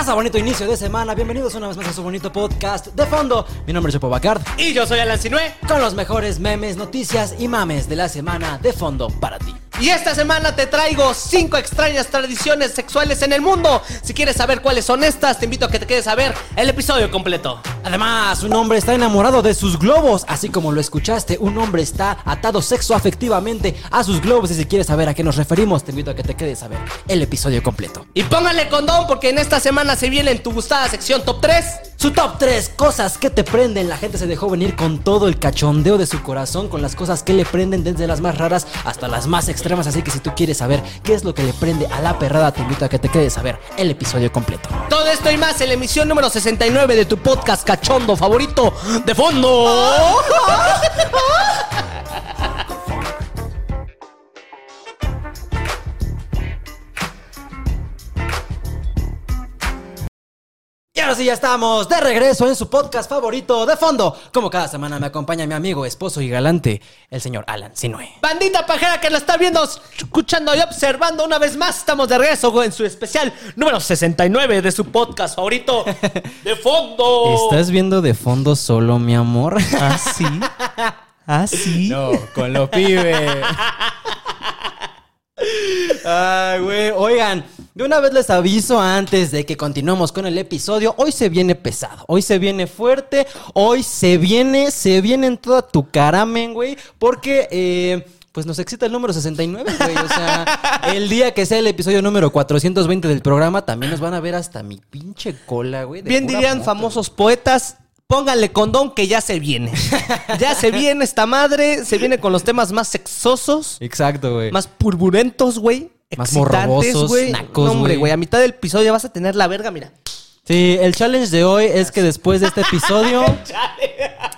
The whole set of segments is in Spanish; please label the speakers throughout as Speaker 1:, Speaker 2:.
Speaker 1: pasa, bonito inicio de semana? Bienvenidos una vez más a su bonito podcast de fondo. Mi nombre es Chepo Bacard.
Speaker 2: Y yo soy Alan Sinue.
Speaker 1: Con los mejores memes, noticias y mames de la semana de fondo para ti.
Speaker 2: Y esta semana te traigo 5 extrañas tradiciones sexuales en el mundo. Si quieres saber cuáles son estas, te invito a que te quedes a ver el episodio completo.
Speaker 1: Además, un hombre está enamorado de sus globos, así como lo escuchaste, un hombre está atado sexoafectivamente a sus globos y si quieres saber a qué nos referimos, te invito a que te quedes a ver el episodio completo.
Speaker 2: Y póngale condón porque en esta semana se viene en tu gustada sección top 3.
Speaker 1: Su top 3 cosas que te prenden. La gente se dejó venir con todo el cachondeo de su corazón, con las cosas que le prenden desde las más raras hasta las más extremas. Así que si tú quieres saber qué es lo que le prende a la perrada, te invito a que te quedes a ver el episodio completo.
Speaker 2: Todo esto y más en la emisión número 69 de tu podcast cachondo favorito de fondo.
Speaker 1: Y ahora sí ya estamos de regreso en su podcast favorito de fondo. Como cada semana me acompaña mi amigo, esposo y galante, el señor Alan Sinue.
Speaker 2: Bandita pajera que la está viendo, escuchando y observando una vez más, estamos de regreso en su especial número 69 de su podcast favorito de fondo.
Speaker 1: ¿Estás viendo de fondo solo, mi amor?
Speaker 2: ¿Ah, sí? ¿Ah, sí?
Speaker 1: No, con lo pibe. Ay, güey. Oigan, de una vez les aviso antes de que continuemos con el episodio. Hoy se viene pesado, hoy se viene fuerte, hoy se viene, se viene en toda tu caramen, güey. Porque, eh, pues nos excita el número 69, güey. O sea, el día que sea el episodio número 420 del programa, también nos van a ver hasta mi pinche cola, güey.
Speaker 2: Bien dirían famosos poetas, pónganle condón que ya se viene. ya se viene esta madre, se viene con los temas más sexosos.
Speaker 1: Exacto, güey.
Speaker 2: más purburentos, güey.
Speaker 1: Más morbosos,
Speaker 2: güey.
Speaker 1: nacos,
Speaker 2: No, hombre,
Speaker 1: güey.
Speaker 2: a mitad del episodio vas a tener la verga, mira.
Speaker 1: Sí, el challenge de hoy es que después de este episodio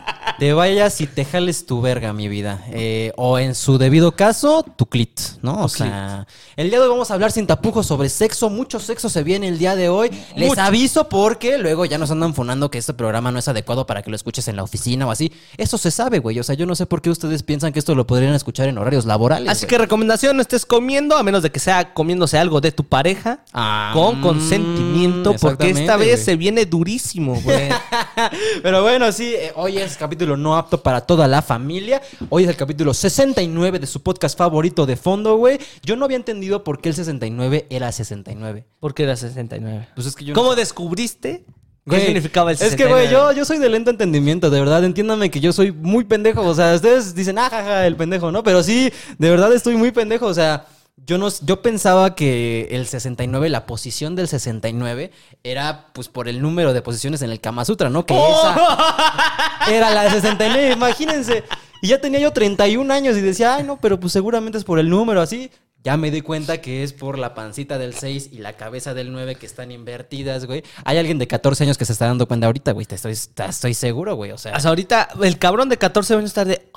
Speaker 1: te vayas y te jales tu verga, mi vida. Eh, o en su debido caso, tu clit, ¿no? O sea, el día de hoy vamos a hablar sin tapujos sobre sexo. Mucho sexo se viene el día de hoy. Les aviso porque luego ya nos andan fonando que este programa no es adecuado para que lo escuches en la oficina o así. Eso se sabe, güey. O sea, yo no sé por qué ustedes piensan que esto lo podrían escuchar en horarios laborales.
Speaker 2: Así
Speaker 1: güey.
Speaker 2: que recomendación, no estés comiendo, a menos de que sea comiéndose algo de tu pareja.
Speaker 1: Ah,
Speaker 2: con
Speaker 1: mm,
Speaker 2: consentimiento, porque esta vez
Speaker 1: güey.
Speaker 2: se viene durísimo, güey.
Speaker 1: Pero bueno, sí, eh, hoy es capítulo no apto para toda la familia. Hoy es el capítulo 69 de su podcast favorito de fondo, güey. Yo no había entendido por qué el 69 era 69.
Speaker 2: ¿Por qué era 69?
Speaker 1: Pues es que yo...
Speaker 2: ¿Cómo descubriste qué
Speaker 1: Güey,
Speaker 2: significaba el
Speaker 1: Es
Speaker 2: 69?
Speaker 1: que, güey, yo, yo soy de lento entendimiento, de verdad. Entiéndanme que yo soy muy pendejo. O sea, ustedes dicen, ah, jaja, el pendejo, ¿no? Pero sí, de verdad estoy muy pendejo. O sea, yo, no, yo pensaba que el 69, la posición del 69, era pues por el número de posiciones en el Kama Sutra, ¿no? Que esa oh. era la de 69, imagínense. Y ya tenía yo 31 años y decía, ay, no, pero pues seguramente es por el número así. Ya me di cuenta que es por la pancita del 6 y la cabeza del 9 que están invertidas, güey. Hay alguien de 14 años que se está dando cuenta ahorita, güey. Te estoy, te estoy seguro, güey. O sea.
Speaker 2: Hasta ahorita, el cabrón de 14 años está de.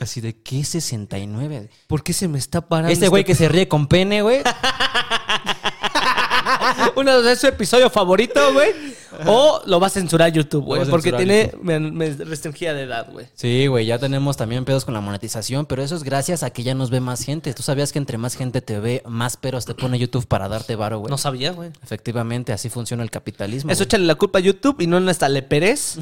Speaker 1: Así de, ¿qué 69?
Speaker 2: ¿Por qué se me está parando?
Speaker 1: Este güey que se ríe con pene, güey.
Speaker 2: Uno de sus episodios favoritos, güey. O lo va a censurar YouTube, güey. Porque tiene me, me restringía de edad, güey.
Speaker 1: Sí, güey, ya tenemos también pedos con la monetización, pero eso es gracias a que ya nos ve más gente. ¿Tú sabías que entre más gente te ve, más peros te pone YouTube para darte varo, güey?
Speaker 2: No sabía, güey.
Speaker 1: Efectivamente, así funciona el capitalismo.
Speaker 2: Eso
Speaker 1: güey.
Speaker 2: échale la culpa a YouTube y no a nuestra Leperez.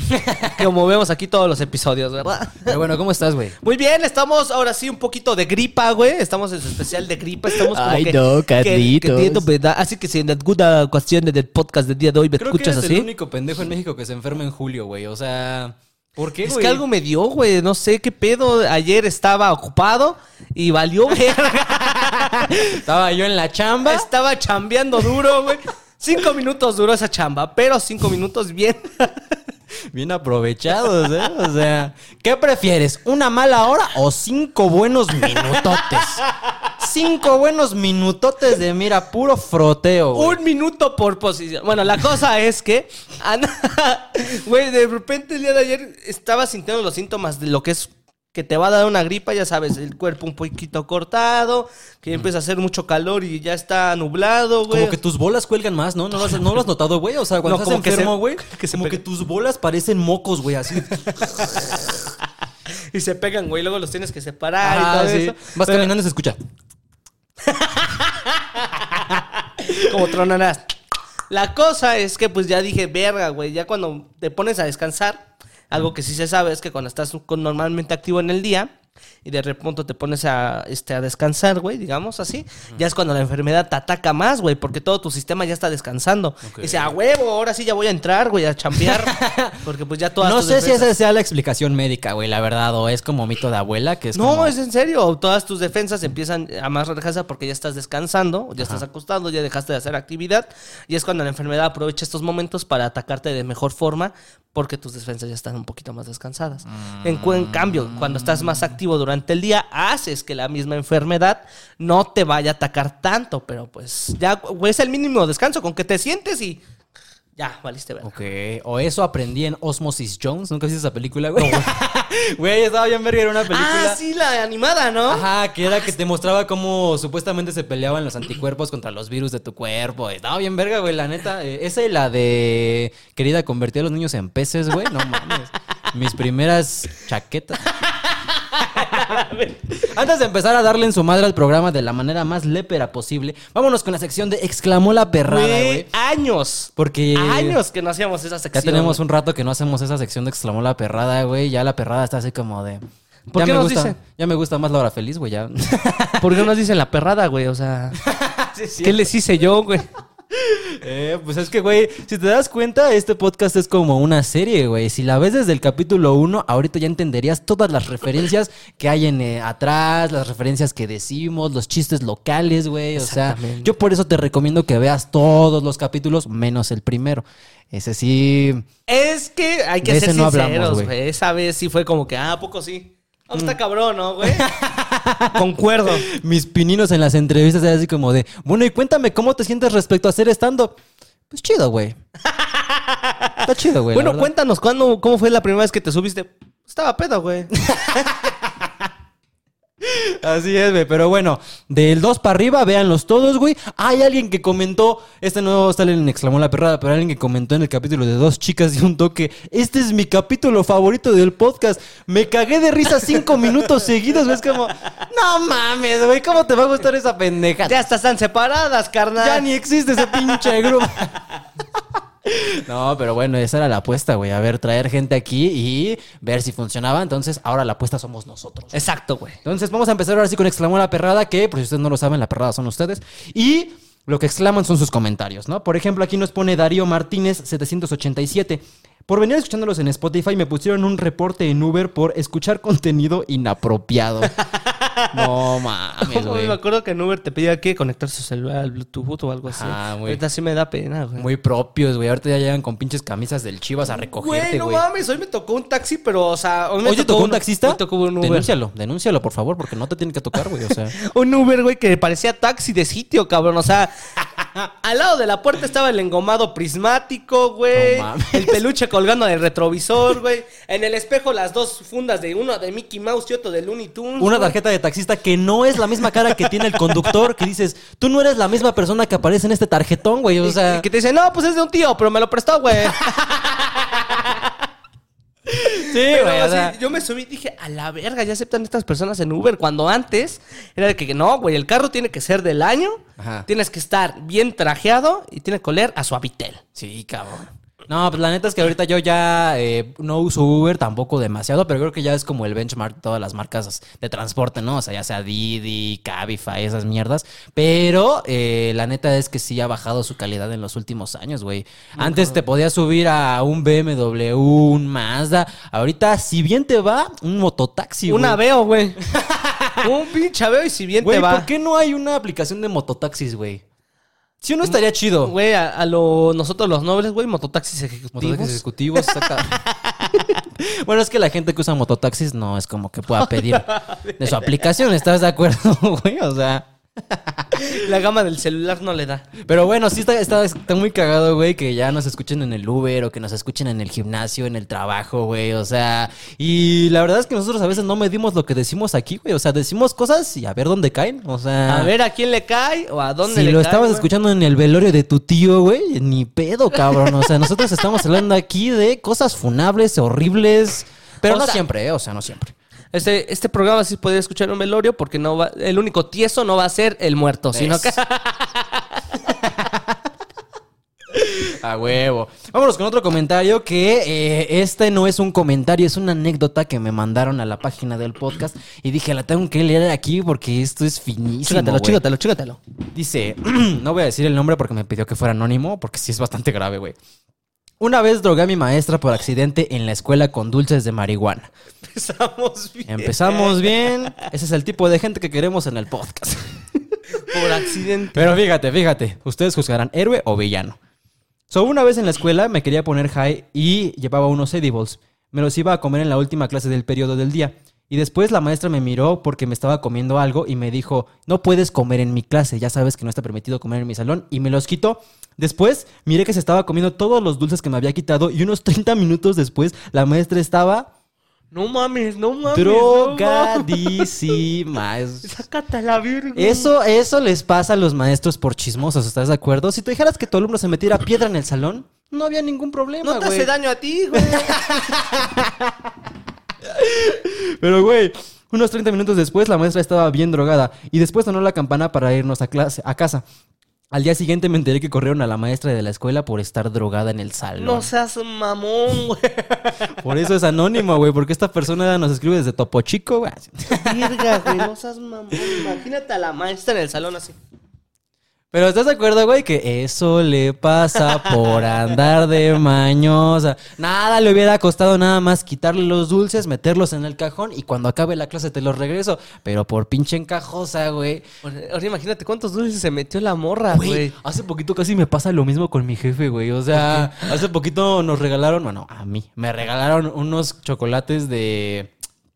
Speaker 2: que como vemos aquí todos los episodios, ¿verdad?
Speaker 1: Pero bueno, ¿cómo estás, güey?
Speaker 2: Muy bien, estamos ahora sí un poquito de gripa, güey. Estamos en su especial de gripa. Estamos como
Speaker 1: Ay,
Speaker 2: que,
Speaker 1: no,
Speaker 2: que- que
Speaker 1: Carlitos.
Speaker 2: tiendo, ¿verdad? Así que si en alguna ocasión del podcast del día de hoy me
Speaker 1: Creo
Speaker 2: escuchas así.
Speaker 1: Único pendejo en México que se enferma en julio, güey. O sea, ¿por qué,
Speaker 2: Es
Speaker 1: güey?
Speaker 2: que algo me dio, güey. No sé qué pedo. Ayer estaba ocupado y valió verga.
Speaker 1: Estaba yo en la chamba.
Speaker 2: estaba chambeando duro, güey. Cinco minutos duró esa chamba, pero cinco minutos bien.
Speaker 1: Bien aprovechados, ¿eh? O sea, ¿qué prefieres? ¿Una mala hora o cinco buenos minutotes? Cinco buenos minutotes de, mira, puro froteo, güey.
Speaker 2: Un minuto por posición. Bueno, la cosa es que, Ana- güey, de repente el día de ayer estaba sintiendo los síntomas de lo que es que te va a dar una gripa, ya sabes, el cuerpo un poquito cortado, que empieza a hacer mucho calor y ya está nublado, güey.
Speaker 1: Como que tus bolas cuelgan más, ¿no? ¿No lo has, no lo has notado, güey? O sea, cuando
Speaker 2: No,
Speaker 1: estás
Speaker 2: como
Speaker 1: enfermo, güey,
Speaker 2: que se
Speaker 1: como que tus bolas parecen mocos, güey, así.
Speaker 2: Y se pegan, güey, luego los tienes que separar y todo
Speaker 1: sí.
Speaker 2: eso.
Speaker 1: Vas
Speaker 2: Pero-
Speaker 1: caminando y se escucha.
Speaker 2: Como tronarás. La cosa es que pues ya dije, verga, güey, ya cuando te pones a descansar, algo que sí se sabe es que cuando estás normalmente activo en el día y de repente te pones a, este, a descansar, güey, digamos así, ya es cuando la enfermedad te ataca más, güey, porque todo tu sistema ya está descansando. Y dice, a huevo, ahora sí ya voy a entrar, güey, a chambear, porque pues ya todas
Speaker 1: No
Speaker 2: tus
Speaker 1: sé si esa sea la explicación médica, güey, la verdad, o es como mito de abuela, que es
Speaker 2: No,
Speaker 1: como-
Speaker 2: es en serio. Todas tus defensas empiezan a más relajarse porque ya estás descansando, ya estás acostado, ya dejaste de hacer actividad. Y es cuando la enfermedad aprovecha estos momentos para atacarte de mejor forma porque tus defensas ya están un poquito más descansadas. En, en cambio, cuando estás más activo durante el día, haces que la misma enfermedad no te vaya a atacar tanto. Pero pues ya es el mínimo descanso con que te sientes y ya, valiste ver.
Speaker 1: Ok, o eso aprendí en Osmosis Jones. ¿Nunca viste esa película, güey? Güey, estaba bien verga, era una película.
Speaker 2: Ah, sí, la animada, ¿no?
Speaker 1: Ajá, que era que te mostraba cómo supuestamente se peleaban los anticuerpos contra los virus de tu cuerpo. Estaba bien verga, güey, la neta. Eh, esa y la de querida convertir a los niños en peces, güey. No mames. Mis primeras chaquetas. Antes de empezar a darle en su madre al programa de la manera más lépera posible, vámonos con la sección de exclamó la perrada,
Speaker 2: Güey, años.
Speaker 1: Porque
Speaker 2: Años que no hacíamos esa
Speaker 1: ya
Speaker 2: sección.
Speaker 1: tenemos un rato que no hacemos esa sección de exclamó la perrada, güey. Ya la perrada está así como de.
Speaker 2: ¿Por
Speaker 1: ya
Speaker 2: qué
Speaker 1: me
Speaker 2: nos
Speaker 1: gusta,
Speaker 2: dice?
Speaker 1: Ya me gusta más la hora feliz, güey. Ya.
Speaker 2: ¿Por qué nos dicen la perrada, güey? O sea, ¿qué les hice yo, güey?
Speaker 1: Eh, pues es que, güey, si te das cuenta, este podcast es como una serie, güey. Si la ves desde el capítulo 1, ahorita ya entenderías todas las referencias que hay en eh, atrás, las referencias que decimos, los chistes locales, güey. O sea, yo por eso te recomiendo que veas todos los capítulos, menos el primero. Ese sí.
Speaker 2: Es que hay que ser
Speaker 1: no
Speaker 2: sinceros,
Speaker 1: güey.
Speaker 2: güey. Esa vez sí fue como que, ah, ¿a poco sí? Ah, está cabrón, ¿no, güey? Concuerdo.
Speaker 1: Mis pininos en las entrevistas era así como de, bueno, y cuéntame cómo te sientes respecto a hacer stand-up. Pues chido, güey. Está chido, güey. la
Speaker 2: bueno, cuéntanos, ¿cuándo, ¿cómo fue la primera vez que te subiste? Estaba pedo, güey.
Speaker 1: Así es, güey. Pero bueno, del 2 para arriba, véanlos todos, güey. Hay alguien que comentó, este no sale en exclamó la perrada, pero alguien que comentó en el capítulo de dos chicas y un toque. Este es mi capítulo favorito del podcast. Me cagué de risa cinco minutos seguidos, güey. Es como, no mames, güey. ¿Cómo te va a gustar esa pendeja?
Speaker 2: Ya hasta están separadas, carnal.
Speaker 1: Ya ni existe ese pinche grupo. No, pero bueno, esa era la apuesta, güey. A ver, traer gente aquí y ver si funcionaba. Entonces, ahora la apuesta somos nosotros.
Speaker 2: Exacto, güey.
Speaker 1: Entonces vamos a empezar ahora sí con exclamó la perrada, que por si ustedes no lo saben, la perrada son ustedes. Y lo que exclaman son sus comentarios, ¿no? Por ejemplo, aquí nos pone Darío Martínez 787. Por venir escuchándolos en Spotify me pusieron un reporte en Uber por escuchar contenido inapropiado. no mames, güey.
Speaker 2: me acuerdo que en Uber te pedía que conectar su celular al Bluetooth o algo así.
Speaker 1: Ajá, güey.
Speaker 2: Ahorita sí me da pena, güey.
Speaker 1: Muy propios, güey. Ahorita ya llegan con pinches camisas del Chivas a recogerte,
Speaker 2: Güey, no mames, hoy me tocó un taxi, pero, o sea, hoy me
Speaker 1: ¿tocó un taxista?
Speaker 2: Me tocó un Uber.
Speaker 1: Denúncialo, denúncialo, por favor, porque no te tiene que tocar, güey. O sea.
Speaker 2: Un Uber, güey, que parecía taxi de sitio, cabrón. O sea, al lado de la puerta estaba el engomado prismático, güey.
Speaker 1: No mames.
Speaker 2: el peluche colgando del retrovisor, güey. En el espejo las dos fundas de uno de Mickey Mouse y otro de Looney Tunes.
Speaker 1: Una tarjeta de taxista que no es la misma cara que tiene el conductor, que dices, tú no eres la misma persona que aparece en este tarjetón, güey. O sea,
Speaker 2: y que te dice, no, pues es de un tío, pero me lo prestó, güey.
Speaker 1: sí,
Speaker 2: Pero
Speaker 1: güey. o
Speaker 2: así,
Speaker 1: sea,
Speaker 2: yo me subí y dije, a la verga, ya aceptan estas personas en Uber. Cuando antes era de que no, güey, el carro tiene que ser del año,
Speaker 1: Ajá.
Speaker 2: tienes que estar bien trajeado y tiene que oler a suavitel.
Speaker 1: Sí, cabrón. No, pues la neta es que ahorita yo ya eh, no uso Uber tampoco demasiado, pero creo que ya es como el benchmark de todas las marcas de transporte, ¿no? O sea, ya sea Didi, Cabify, esas mierdas. Pero eh, la neta es que sí ha bajado su calidad en los últimos años, güey. Antes te podías subir a un BMW, un Mazda. Ahorita, si bien te va, un mototaxi, güey.
Speaker 2: Un aveo, güey. un pinche aveo y si bien
Speaker 1: Güey,
Speaker 2: te va.
Speaker 1: ¿por qué no hay una aplicación de mototaxis, güey? Si uno estaría chido.
Speaker 2: Güey, a, a lo, nosotros los nobles, güey, mototaxis ejecutivos.
Speaker 1: Mototaxis ejecutivos, bueno, es que la gente que usa mototaxis no es como que pueda pedir de su aplicación, ¿estás de acuerdo, güey? O sea.
Speaker 2: La gama del celular no le da.
Speaker 1: Pero bueno, sí está, está, está muy cagado, güey, que ya nos escuchen en el Uber o que nos escuchen en el gimnasio, en el trabajo, güey. O sea, y la verdad es que nosotros a veces no medimos lo que decimos aquí, güey. O sea, decimos cosas y a ver dónde caen. O sea.
Speaker 2: A ver a quién le cae o a dónde
Speaker 1: Si
Speaker 2: le
Speaker 1: lo
Speaker 2: cae.
Speaker 1: estabas
Speaker 2: güey.
Speaker 1: escuchando en el velorio de tu tío, güey, ni pedo, cabrón. O sea, nosotros estamos hablando aquí de cosas funables, horribles. Pero
Speaker 2: O
Speaker 1: no
Speaker 2: sea-
Speaker 1: siempre, ¿eh? O sea, no siempre.
Speaker 2: Este, este programa sí podría escuchar un velorio porque no va, el único tieso no va a ser el muerto, sino que...
Speaker 1: A huevo. Vámonos con otro comentario que eh, este no es un comentario, es una anécdota que me mandaron a la página del podcast y dije, la tengo que leer aquí porque esto es finísimo.
Speaker 2: Chígatelo,
Speaker 1: güey.
Speaker 2: chígatelo, chígatelo.
Speaker 1: Dice, no voy a decir el nombre porque me pidió que fuera anónimo, porque sí es bastante grave, güey. Una vez drogué a mi maestra por accidente en la escuela con dulces de marihuana.
Speaker 2: Empezamos bien.
Speaker 1: Empezamos bien. Ese es el tipo de gente que queremos en el podcast.
Speaker 2: Por accidente.
Speaker 1: Pero fíjate, fíjate. Ustedes juzgarán héroe o villano. So, una vez en la escuela me quería poner high y llevaba unos edibles. Me los iba a comer en la última clase del periodo del día. Y después la maestra me miró porque me estaba comiendo algo y me dijo, no puedes comer en mi clase, ya sabes que no está permitido comer en mi salón. Y me los quitó. Después miré que se estaba comiendo todos los dulces que me había quitado y unos 30 minutos después la maestra estaba
Speaker 2: No mames, no mames. no mames.
Speaker 1: drogadísima. Es-
Speaker 2: Sácate a la virgen.
Speaker 1: Eso, eso les pasa a los maestros por chismosos, ¿estás de acuerdo? Si tú dijeras que tu alumno se metiera piedra en el salón, no había ningún problema,
Speaker 2: No te
Speaker 1: güey.
Speaker 2: hace daño a ti, güey.
Speaker 1: Pero, güey, unos 30 minutos después la maestra estaba bien drogada y después sonó la campana para irnos a, clase, a casa. Al día siguiente me enteré que corrieron a la maestra de la escuela por estar drogada en el salón.
Speaker 2: No seas mamón, güey.
Speaker 1: Por eso es anónimo, güey, porque esta persona nos escribe desde Topo Chico, güey.
Speaker 2: Virga, güey. No seas mamón. Imagínate a la maestra en el salón así.
Speaker 1: Pero ¿estás de acuerdo, güey? Que eso le pasa por andar de mañosa. Nada le hubiera costado nada más quitarle los dulces, meterlos en el cajón y cuando acabe la clase te los regreso. Pero por pinche encajosa, güey.
Speaker 2: Ahora imagínate cuántos dulces se metió la morra,
Speaker 1: Güey,
Speaker 2: güey.
Speaker 1: hace poquito casi me pasa lo mismo con mi jefe, güey. O sea, hace poquito nos regalaron, bueno, a mí, me regalaron unos chocolates de...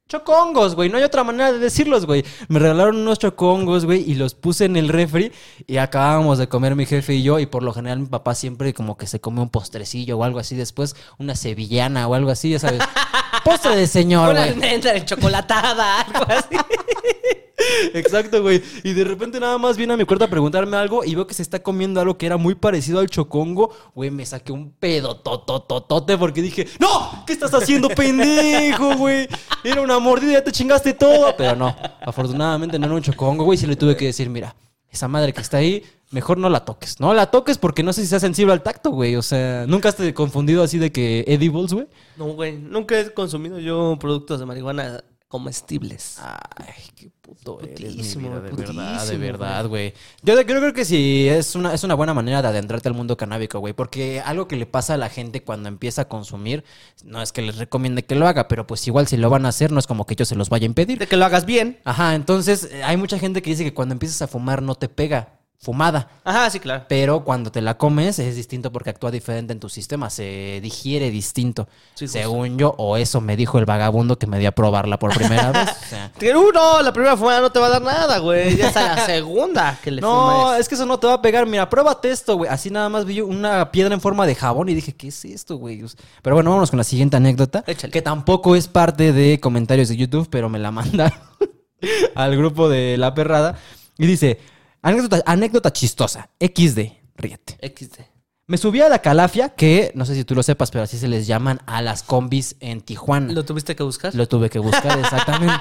Speaker 1: Chocongos, güey, no hay otra manera de decirlos, güey. Me regalaron unos chocongos, güey, y los puse en el refri y acabábamos de comer mi jefe y yo y por lo general mi papá siempre como que se come un postrecillo o algo así después, una sevillana o algo así, ya sabes. Postre de señor,
Speaker 2: Una
Speaker 1: güey.
Speaker 2: almendra de chocolatada, algo así.
Speaker 1: Exacto, güey. Y de repente nada más viene a mi cuarto a preguntarme algo y veo que se está comiendo algo que era muy parecido al chocongo. Güey, me saqué un pedo totototote porque dije, ¡No! ¿Qué estás haciendo, pendejo, güey? Era una mordida, ya te chingaste todo. Pero no, afortunadamente no era un chocongo, güey. Sí le tuve que decir, mira, esa madre que está ahí, mejor no la toques. No la toques porque no sé si sea sensible al tacto, güey. O sea, ¿nunca has confundido así de que edibles, güey?
Speaker 2: No, güey. Nunca he consumido yo productos de marihuana comestibles.
Speaker 1: Ay, qué puto eres, mi
Speaker 2: Putísimo,
Speaker 1: vida, de
Speaker 2: putísimo,
Speaker 1: verdad, de verdad, güey. Yo, yo creo que sí, es una, es una buena manera de adentrarte al mundo canábico, güey, porque algo que le pasa a la gente cuando empieza a consumir, no es que les recomiende que lo haga, pero pues igual si lo van a hacer, no es como que yo se los vaya a impedir.
Speaker 2: De que lo hagas bien.
Speaker 1: Ajá, entonces eh, hay mucha gente que dice que cuando empiezas a fumar no te pega, fumada.
Speaker 2: Ajá, sí, claro.
Speaker 1: Pero cuando te la comes es distinto porque actúa diferente en tu sistema, se digiere distinto.
Speaker 2: Sí, justo.
Speaker 1: según yo, o eso me dijo el vagabundo que me dio a probarla por primera vez. O sea,
Speaker 2: Uh, no, la primera fumada no te va a dar nada, güey. Ya está la segunda que le
Speaker 1: No,
Speaker 2: fumes.
Speaker 1: es que eso no te va a pegar. Mira, pruébate esto, güey. Así nada más vi una piedra en forma de jabón y dije, ¿qué es esto, güey? Pero bueno, vámonos con la siguiente anécdota.
Speaker 2: Échale.
Speaker 1: Que tampoco es parte de comentarios de YouTube, pero me la mandaron al grupo de La Perrada. Y dice, anécdota, anécdota chistosa. XD, ríete.
Speaker 2: XD.
Speaker 1: Me subí a la calafia, que no sé si tú lo sepas, pero así se les llaman a las combis en Tijuana.
Speaker 2: ¿Lo tuviste que buscar?
Speaker 1: Lo tuve que buscar, exactamente.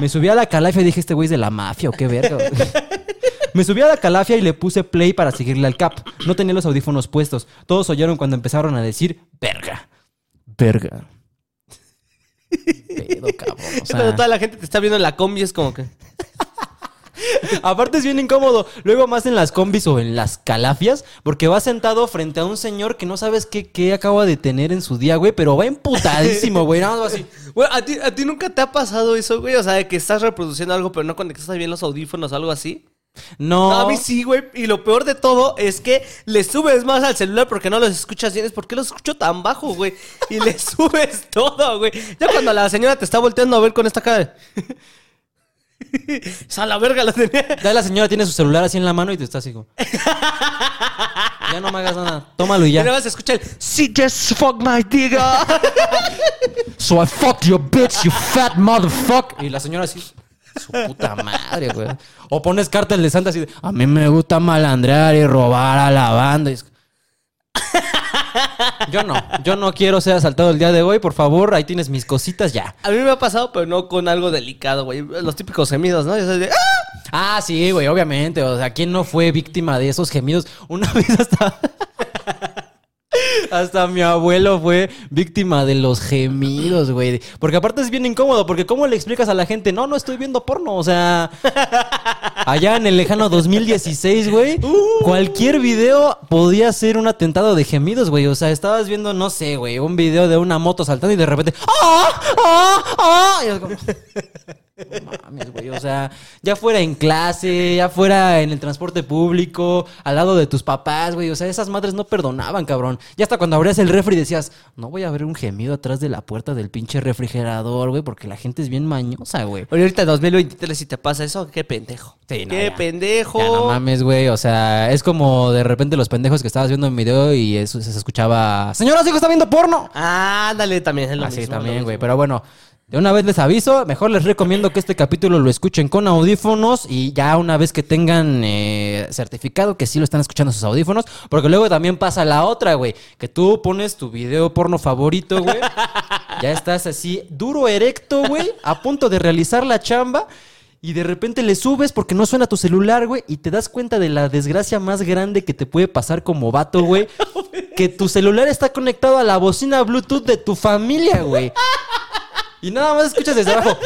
Speaker 1: Me subí a la calafia y dije, este güey es de la mafia o qué verga. güey?" Me subí a la calafia y le puse play para seguirle al cap. No tenía los audífonos puestos. Todos oyeron cuando empezaron a decir, verga. Verga. Pedo, cabrón. O sea,
Speaker 2: Pero toda la gente te está viendo en la combi es como que...
Speaker 1: aparte es bien incómodo. Luego más en las combis o en las calafias, porque va sentado frente a un señor que no sabes qué, qué acaba de tener en su día, güey, pero va emputadísimo, güey. Nada más así.
Speaker 2: Güey, ¿a ti, ¿a ti nunca te ha pasado eso, güey? O sea, de que estás reproduciendo algo pero no conectaste bien los audífonos o algo así.
Speaker 1: No.
Speaker 2: No, a mí sí, güey. Y lo peor de todo es que le subes más al celular porque no los escuchas bien. Es porque los escucho tan bajo, güey. Y le subes todo, güey. Ya cuando la señora te está volteando a ver con esta cara sea, la verga la tenía.
Speaker 1: Ya la señora tiene su celular así en la mano y te está así como. ya no me hagas nada. Tómalo y
Speaker 2: Y nada
Speaker 1: ya.
Speaker 2: más escucha el... Sí, just fuck my digga.
Speaker 1: So I fucked your bitch, you fat motherfucker. Y la señora así. Su puta madre, güey. O pones cartel de Santa así de. A mí me gusta malandrear y robar a la banda. Y es- Yo no. Yo no quiero ser asaltado el día de hoy. Por favor, ahí tienes mis cositas ya.
Speaker 2: A mí me ha pasado, pero no con algo delicado, güey. Los típicos gemidos, ¿no? Yo soy de... ¡Ah!
Speaker 1: Ah, sí, güey, obviamente. O sea, ¿quién no fue víctima de esos gemidos? Una vez hasta. Hasta mi abuelo fue víctima de los gemidos, güey. Porque aparte es bien incómodo, porque ¿cómo le explicas a la gente? No, no estoy viendo porno, o sea... Allá en el lejano 2016, güey, cualquier video podía ser un atentado de gemidos, güey. O sea, estabas viendo, no sé, güey, un video de una moto saltando y de repente... ¡Ah! ¡Ah! ¡Ah! Y es como, no mames, güey. O sea, ya fuera en clase, ya fuera en el transporte público, al lado de tus papás, güey. O sea, esas madres no perdonaban, cabrón. Ya hasta cuando abrías el refri decías, no voy a ver un gemido atrás de la puerta del pinche refrigerador, güey, porque la gente es bien mañosa, güey.
Speaker 2: Oye, ahorita en 2023 si te pasa eso, qué pendejo.
Speaker 1: Sí, no,
Speaker 2: qué
Speaker 1: ya.
Speaker 2: pendejo.
Speaker 1: Ya no mames, güey. O sea, es como de repente los pendejos que estabas viendo en video y eso se escuchaba. Señora, su hijo está viendo porno.
Speaker 2: Ándale, también es lo
Speaker 1: Así
Speaker 2: mismo,
Speaker 1: también, güey. Pero bueno, de una vez les aviso, mejor les recomiendo que este capítulo lo escuchen con audífonos y ya una vez que tengan eh, certificado que sí lo están escuchando sus audífonos, porque luego también pasa la otra, güey, que tú pones tu video porno favorito, güey. ya estás así duro erecto, güey, a punto de realizar la chamba. Y de repente le subes porque no suena tu celular, güey, y te das cuenta de la desgracia más grande que te puede pasar como vato, güey. que tu celular está conectado a la bocina Bluetooth de tu familia, güey. Y nada más escuchas desde abajo.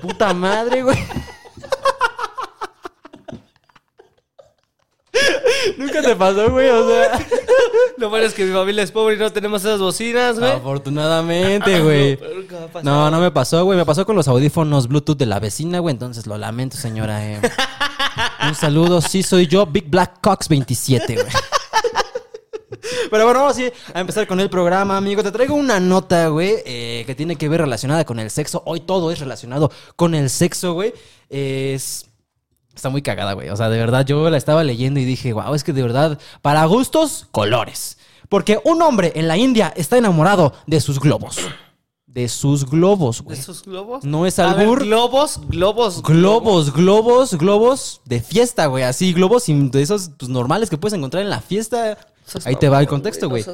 Speaker 1: Puta madre, güey. Nunca te pasó, güey, o sea.
Speaker 2: Lo bueno es que mi familia es pobre y no tenemos esas bocinas, güey.
Speaker 1: Afortunadamente, güey.
Speaker 2: Ha pasado.
Speaker 1: No, no me pasó, güey. Me pasó con los audífonos Bluetooth de la vecina, güey. Entonces lo lamento, señora. eh. Un saludo. Sí, soy yo, Big Black Cox 27, güey. Pero bueno, vamos a empezar con el programa, amigo. Te traigo una nota, güey, eh, que tiene que ver relacionada con el sexo. Hoy todo es relacionado con el sexo, güey. Es... Está muy cagada, güey. O sea, de verdad, yo la estaba leyendo y dije, wow, es que de verdad, para gustos, colores. Porque un hombre en la India está enamorado de sus globos. De sus globos,
Speaker 2: ¿De
Speaker 1: güey.
Speaker 2: esos globos?
Speaker 1: No es
Speaker 2: A ver,
Speaker 1: albur.
Speaker 2: globos, globos.
Speaker 1: Globos, globos, globos de fiesta, güey. Así, globos sin- de esos pues, normales que puedes encontrar en la fiesta. Ahí te va el contexto, güey.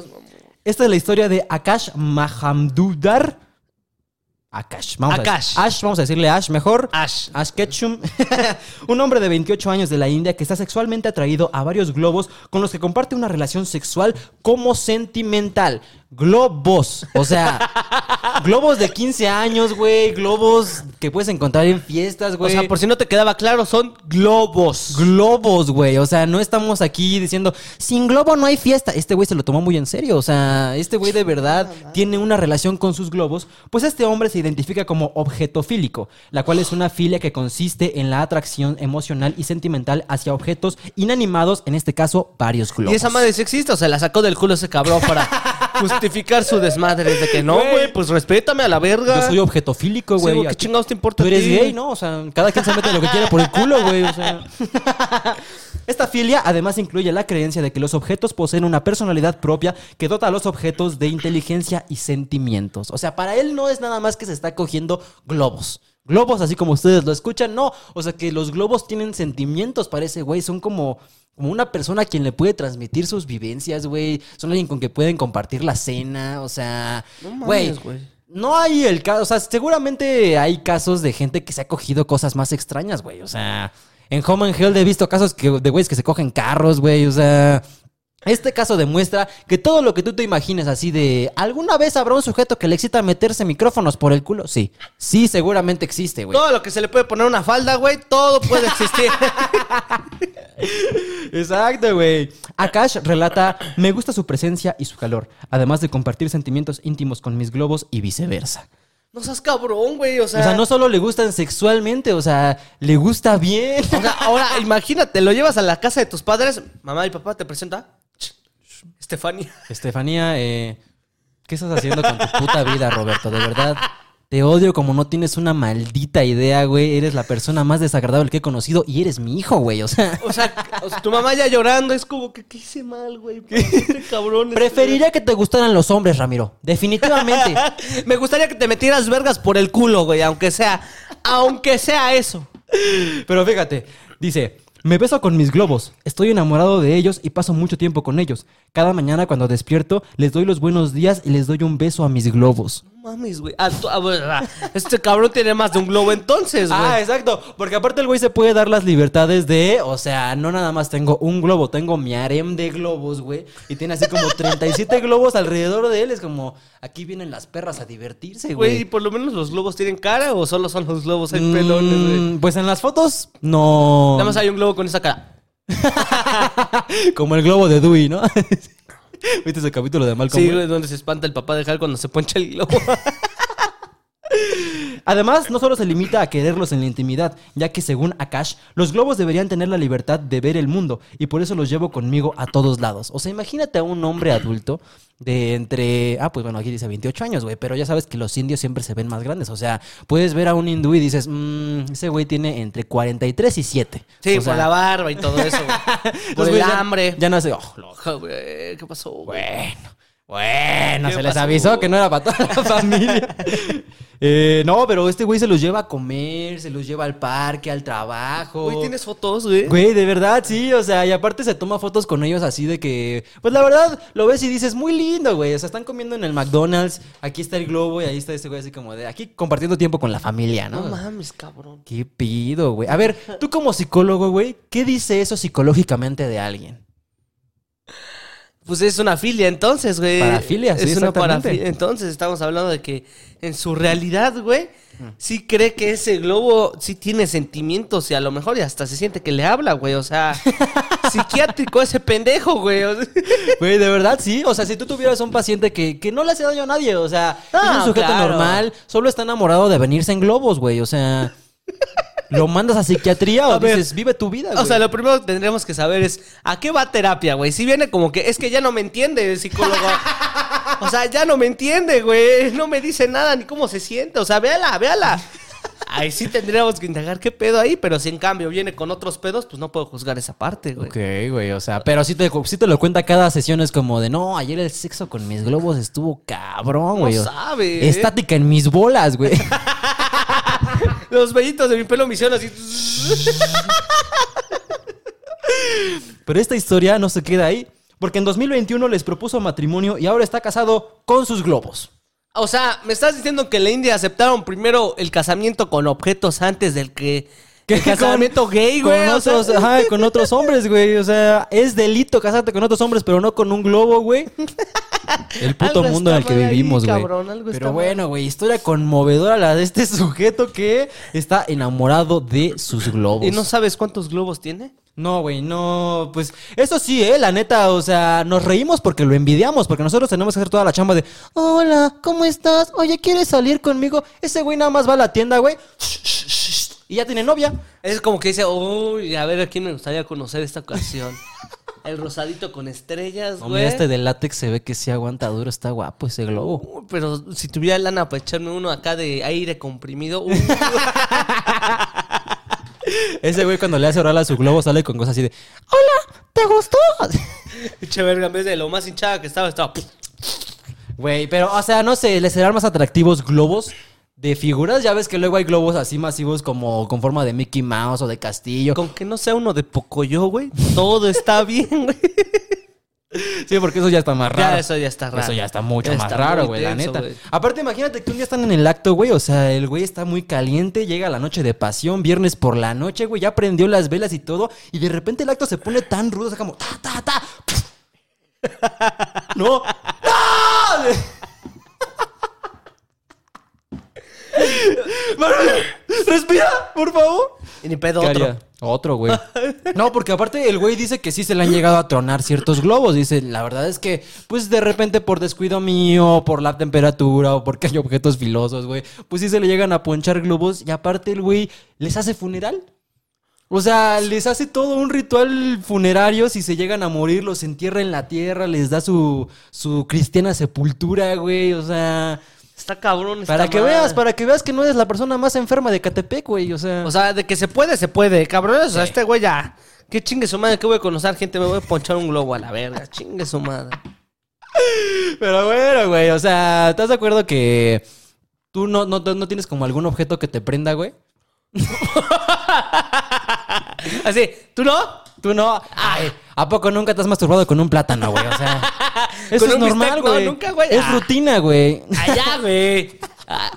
Speaker 1: Esta es la historia de Akash Mahamdudar. Akash. Vamos
Speaker 2: Akash.
Speaker 1: A, Ash, vamos a decirle Ash mejor.
Speaker 2: Ash.
Speaker 1: Ash Ketchum. un hombre de 28 años de la India que está sexualmente atraído a varios globos con los que comparte una relación sexual como sentimental. Globos. O sea, globos de 15 años, güey. Globos que puedes encontrar en fiestas,
Speaker 2: O
Speaker 1: güey.
Speaker 2: sea, por si no te quedaba claro, son globos.
Speaker 1: Globos, güey. O sea, no estamos aquí diciendo, sin globo no hay fiesta. Este güey se lo tomó muy en serio. O sea, este güey de verdad tiene una relación con sus globos. Pues este hombre se identifica como objetofílico, la cual es una filia que consiste en la atracción emocional y sentimental hacia objetos inanimados, en este caso, varios globos.
Speaker 2: Y esa madre sexista, o sea, la sacó del culo ese cabrón para justificar su desmadre. De que no,
Speaker 1: Güey.
Speaker 2: pues respétame a la verga.
Speaker 1: Yo soy objetofílico, güey. ¿A
Speaker 2: ¿qué chingados te importa
Speaker 1: Tú
Speaker 2: a
Speaker 1: eres
Speaker 2: ti?
Speaker 1: gay, ¿no? O sea, cada quien se mete lo que quiere por el culo, güey. O sea. Esta filia además incluye la creencia de que los objetos poseen una personalidad propia que dota a los objetos de inteligencia y sentimientos. O sea, para él no es nada más que se está cogiendo globos. Globos, así como ustedes lo escuchan, no. O sea, que los globos tienen sentimientos para ese güey. Son como, como una persona a quien le puede transmitir sus vivencias, güey. Son alguien con que pueden compartir la cena. O sea,
Speaker 2: No
Speaker 1: güey. No hay el caso, o sea, seguramente hay casos de gente que se ha cogido cosas más extrañas, güey. O sea, en Home and Health he visto casos que, de güeyes que se cogen carros, güey. O sea, este caso demuestra que todo lo que tú te imagines así de alguna vez habrá un sujeto que le excita meterse micrófonos por el culo. Sí, sí, seguramente existe, güey.
Speaker 2: Todo lo que se le puede poner una falda, güey, todo puede existir.
Speaker 1: Exacto, güey. Akash relata, me gusta su presencia y su calor, además de compartir sentimientos íntimos con mis globos y viceversa.
Speaker 2: no seas cabrón, güey, o sea.
Speaker 1: O sea, no solo le gustan sexualmente, o sea, le gusta bien.
Speaker 2: O sea, ahora imagínate, lo llevas a la casa de tus padres, mamá y papá te presenta. Estefania.
Speaker 1: Estefanía, eh, ¿qué estás haciendo con tu puta vida, Roberto? De verdad, te odio como no tienes una maldita idea, güey. Eres la persona más desagradable que he conocido y eres mi hijo, güey. O sea,
Speaker 2: O sea, o sea, tu mamá ya llorando, es como que, ¿qué hice mal, güey? ¿Por qué Este cabrón. este-
Speaker 1: preferiría que te gustaran los hombres, Ramiro. Definitivamente.
Speaker 2: Me gustaría que te metieras vergas por el culo, güey, aunque sea, aunque sea eso.
Speaker 1: Pero fíjate, dice, me beso con mis globos, estoy enamorado de ellos y paso mucho tiempo con ellos. Cada mañana cuando despierto les doy los buenos días y les doy un beso a mis globos.
Speaker 2: Mames, güey. Ah, tú- ah, bueno, ah, este cabrón tiene más de un globo entonces, güey.
Speaker 1: Ah, exacto. Porque aparte el güey se puede dar las libertades de, o sea, no nada más tengo un globo, tengo mi harem de globos, güey. Y tiene así como 37 globos alrededor de él. Es como, aquí vienen las perras a divertirse,
Speaker 2: Güey, ¿y
Speaker 1: güey.
Speaker 2: por lo menos los globos tienen cara o solo son los globos ahí pelones, güey?
Speaker 1: Mm, pues en las fotos, no.
Speaker 2: Nada más hay un globo con esa cara.
Speaker 1: Como el globo de Dewey, ¿no? ¿Viste ese capítulo de Malcolm?
Speaker 2: Sí, donde se espanta el papá de Hal cuando se poncha el globo.
Speaker 1: Además, no solo se limita a quererlos en la intimidad, ya que según Akash, los globos deberían tener la libertad de ver el mundo y por eso los llevo conmigo a todos lados. O sea, imagínate a un hombre adulto de entre, ah, pues bueno, aquí dice 28 años, güey, pero ya sabes que los indios siempre se ven más grandes. O sea, puedes ver a un hindú y dices, mmm, ese güey tiene entre 43 y 7.
Speaker 2: Sí,
Speaker 1: o
Speaker 2: por
Speaker 1: sea,
Speaker 2: la barba y todo eso, güey. Por el
Speaker 1: ya-
Speaker 2: hambre.
Speaker 1: Ya no sé, oh, lo-
Speaker 2: Oja, güey, ¿Qué pasó, güey?
Speaker 1: Bueno, bueno,
Speaker 2: ¿Qué
Speaker 1: se les
Speaker 2: pasó?
Speaker 1: avisó que no era para toda la familia. Eh, no, pero este güey se los lleva a comer, se los lleva al parque, al trabajo.
Speaker 2: Güey, ¿tienes fotos, güey?
Speaker 1: Güey, de verdad, sí, o sea, y aparte se toma fotos con ellos así de que, pues la verdad, lo ves y dices, muy lindo, güey, o sea, están comiendo en el McDonald's, aquí está el globo y ahí está ese güey así como de, aquí compartiendo tiempo con la familia, ¿no?
Speaker 2: No mames, cabrón.
Speaker 1: ¿Qué pido, güey? A ver, tú como psicólogo, güey, ¿qué dice eso psicológicamente de alguien?
Speaker 2: Pues es una filia entonces, güey.
Speaker 1: Parafilia, sí,
Speaker 2: Es una parafilia. Entonces estamos hablando de que en su realidad, güey, sí cree que ese globo sí tiene sentimientos y a lo mejor y hasta se siente que le habla, güey. O sea, psiquiátrico ese pendejo, güey.
Speaker 1: Güey, de verdad, sí. O sea, si tú tuvieras un paciente que, que no le hace daño a nadie, o sea, es
Speaker 2: Ah,
Speaker 1: un sujeto
Speaker 2: claro.
Speaker 1: normal, solo está enamorado de venirse en globos, güey. O sea, ¿lo mandas a psiquiatría o
Speaker 2: A ver.
Speaker 1: dices, vive tu vida, güey?
Speaker 2: O sea, lo primero que tendríamos que saber es ¿a qué va terapia, güey? Si viene como que es que ya no me entiende el psicólogo. O sea, ya no me entiende, güey. No me dice nada ni cómo se siente. O sea, véala, véala. Ahí sí tendríamos que indagar qué pedo ahí, pero si en cambio viene con otros pedos, pues no puedo juzgar esa parte, güey.
Speaker 1: Ok, güey, o sea, pero sí te, sí te lo cuenta cada sesión, es como de, no, ayer el sexo con mis globos estuvo cabrón,
Speaker 2: No
Speaker 1: güey.
Speaker 2: sabe. ¿eh?
Speaker 1: Estática en mis bolas, güey.
Speaker 2: Los vellitos de mi pelo me hicieron así.
Speaker 1: Pero esta historia no se queda ahí, porque en 2021 les propuso matrimonio y ahora está casado con sus globos.
Speaker 2: O sea, me estás diciendo que en la India aceptaron primero el casamiento con objetos antes del que. El casamiento gay, güey.
Speaker 1: Con
Speaker 2: o sea-
Speaker 1: otros, ajá, con otros hombres, güey. O sea, es delito casarte con otros hombres, pero no con un globo, güey. El puto
Speaker 2: Algo
Speaker 1: mundo en el que vivimos, güey. Pero bueno, güey, historia conmovedora la de este sujeto que está enamorado de sus globos.
Speaker 2: ¿Y no sabes cuántos globos tiene?
Speaker 1: No, güey, no, pues eso sí, eh, la neta, o sea, nos reímos porque lo envidiamos, porque nosotros tenemos que hacer toda la chamba de, hola, ¿cómo estás? Oye, ¿quieres salir conmigo? Ese güey nada más va a la tienda, güey, y ya tiene novia.
Speaker 2: Es como que dice, uy, a ver a quién me gustaría conocer esta ocasión. El rosadito con estrellas,
Speaker 1: No,
Speaker 2: güey.
Speaker 1: mira, este de látex se ve que sí aguanta duro, está guapo ese globo.
Speaker 2: Uy, Pero si tuviera lana para echarme uno acá de aire comprimido, uy,
Speaker 1: Ese güey cuando le hace oral a su globo sale con cosas así de, hola, ¿te gustó?
Speaker 2: Eche verga, en vez de lo más hinchada que estaba, estaba.
Speaker 1: Güey, pero, o sea, no sé, ¿les serán más atractivos globos de figuras? Ya ves que luego hay globos así masivos como con forma de Mickey Mouse o de castillo.
Speaker 2: Con que no sea uno de Pocoyo, güey, todo está bien, güey.
Speaker 1: Sí, porque eso ya está más raro.
Speaker 2: Ya, eso ya está raro.
Speaker 1: Eso ya está mucho
Speaker 2: Ya
Speaker 1: más
Speaker 2: está
Speaker 1: raro, güey, la neta. Aparte, imagínate que un día están en el acto, güey. O sea, el güey está muy caliente, llega la noche de pasión, viernes por la noche, güey, ya prendió las velas y todo. Y de repente el acto se pone tan rudo, o sea, como ta, ta, ta. No. ¡No! Manuel, Respira, por favor.
Speaker 2: Y ni pedo
Speaker 1: ¿Qué
Speaker 2: otro.
Speaker 1: haría? Otro, güey. No, porque aparte el güey dice que sí se le han llegado a tronar ciertos globos. Dice, la verdad es que, pues de repente por descuido mío, por la temperatura o porque hay objetos filosos, güey, pues sí se le llegan a ponchar globos. Y aparte el güey les hace funeral. O sea, les hace todo un ritual funerario. Si se llegan a morir, los entierra en la tierra, les da su, su cristiana sepultura, güey. O sea,
Speaker 2: Está cabrón. esta
Speaker 1: para que veas, para que veas que no eres la persona más enferma de Catepec, güey. O sea,
Speaker 2: O sea, de que se puede, se puede, cabrón. O sea, este güey ya. Que chingue su madre, que voy a conocer gente, me voy a ponchar un globo a la verga. Chingue su madre.
Speaker 1: Pero bueno, güey, o sea, ¿estás de acuerdo que tú no, no, no tienes como algún objeto que te prenda, güey?
Speaker 2: Así, ¿tú no?
Speaker 1: Tú no. Ay, ¿a poco nunca te has masturbado con un plátano, güey? O sea, Eso es normal,
Speaker 2: bistec, no,
Speaker 1: güey.
Speaker 2: nunca, güey.
Speaker 1: Es
Speaker 2: Ah,
Speaker 1: rutina, güey.
Speaker 2: Allá, güey. Ah,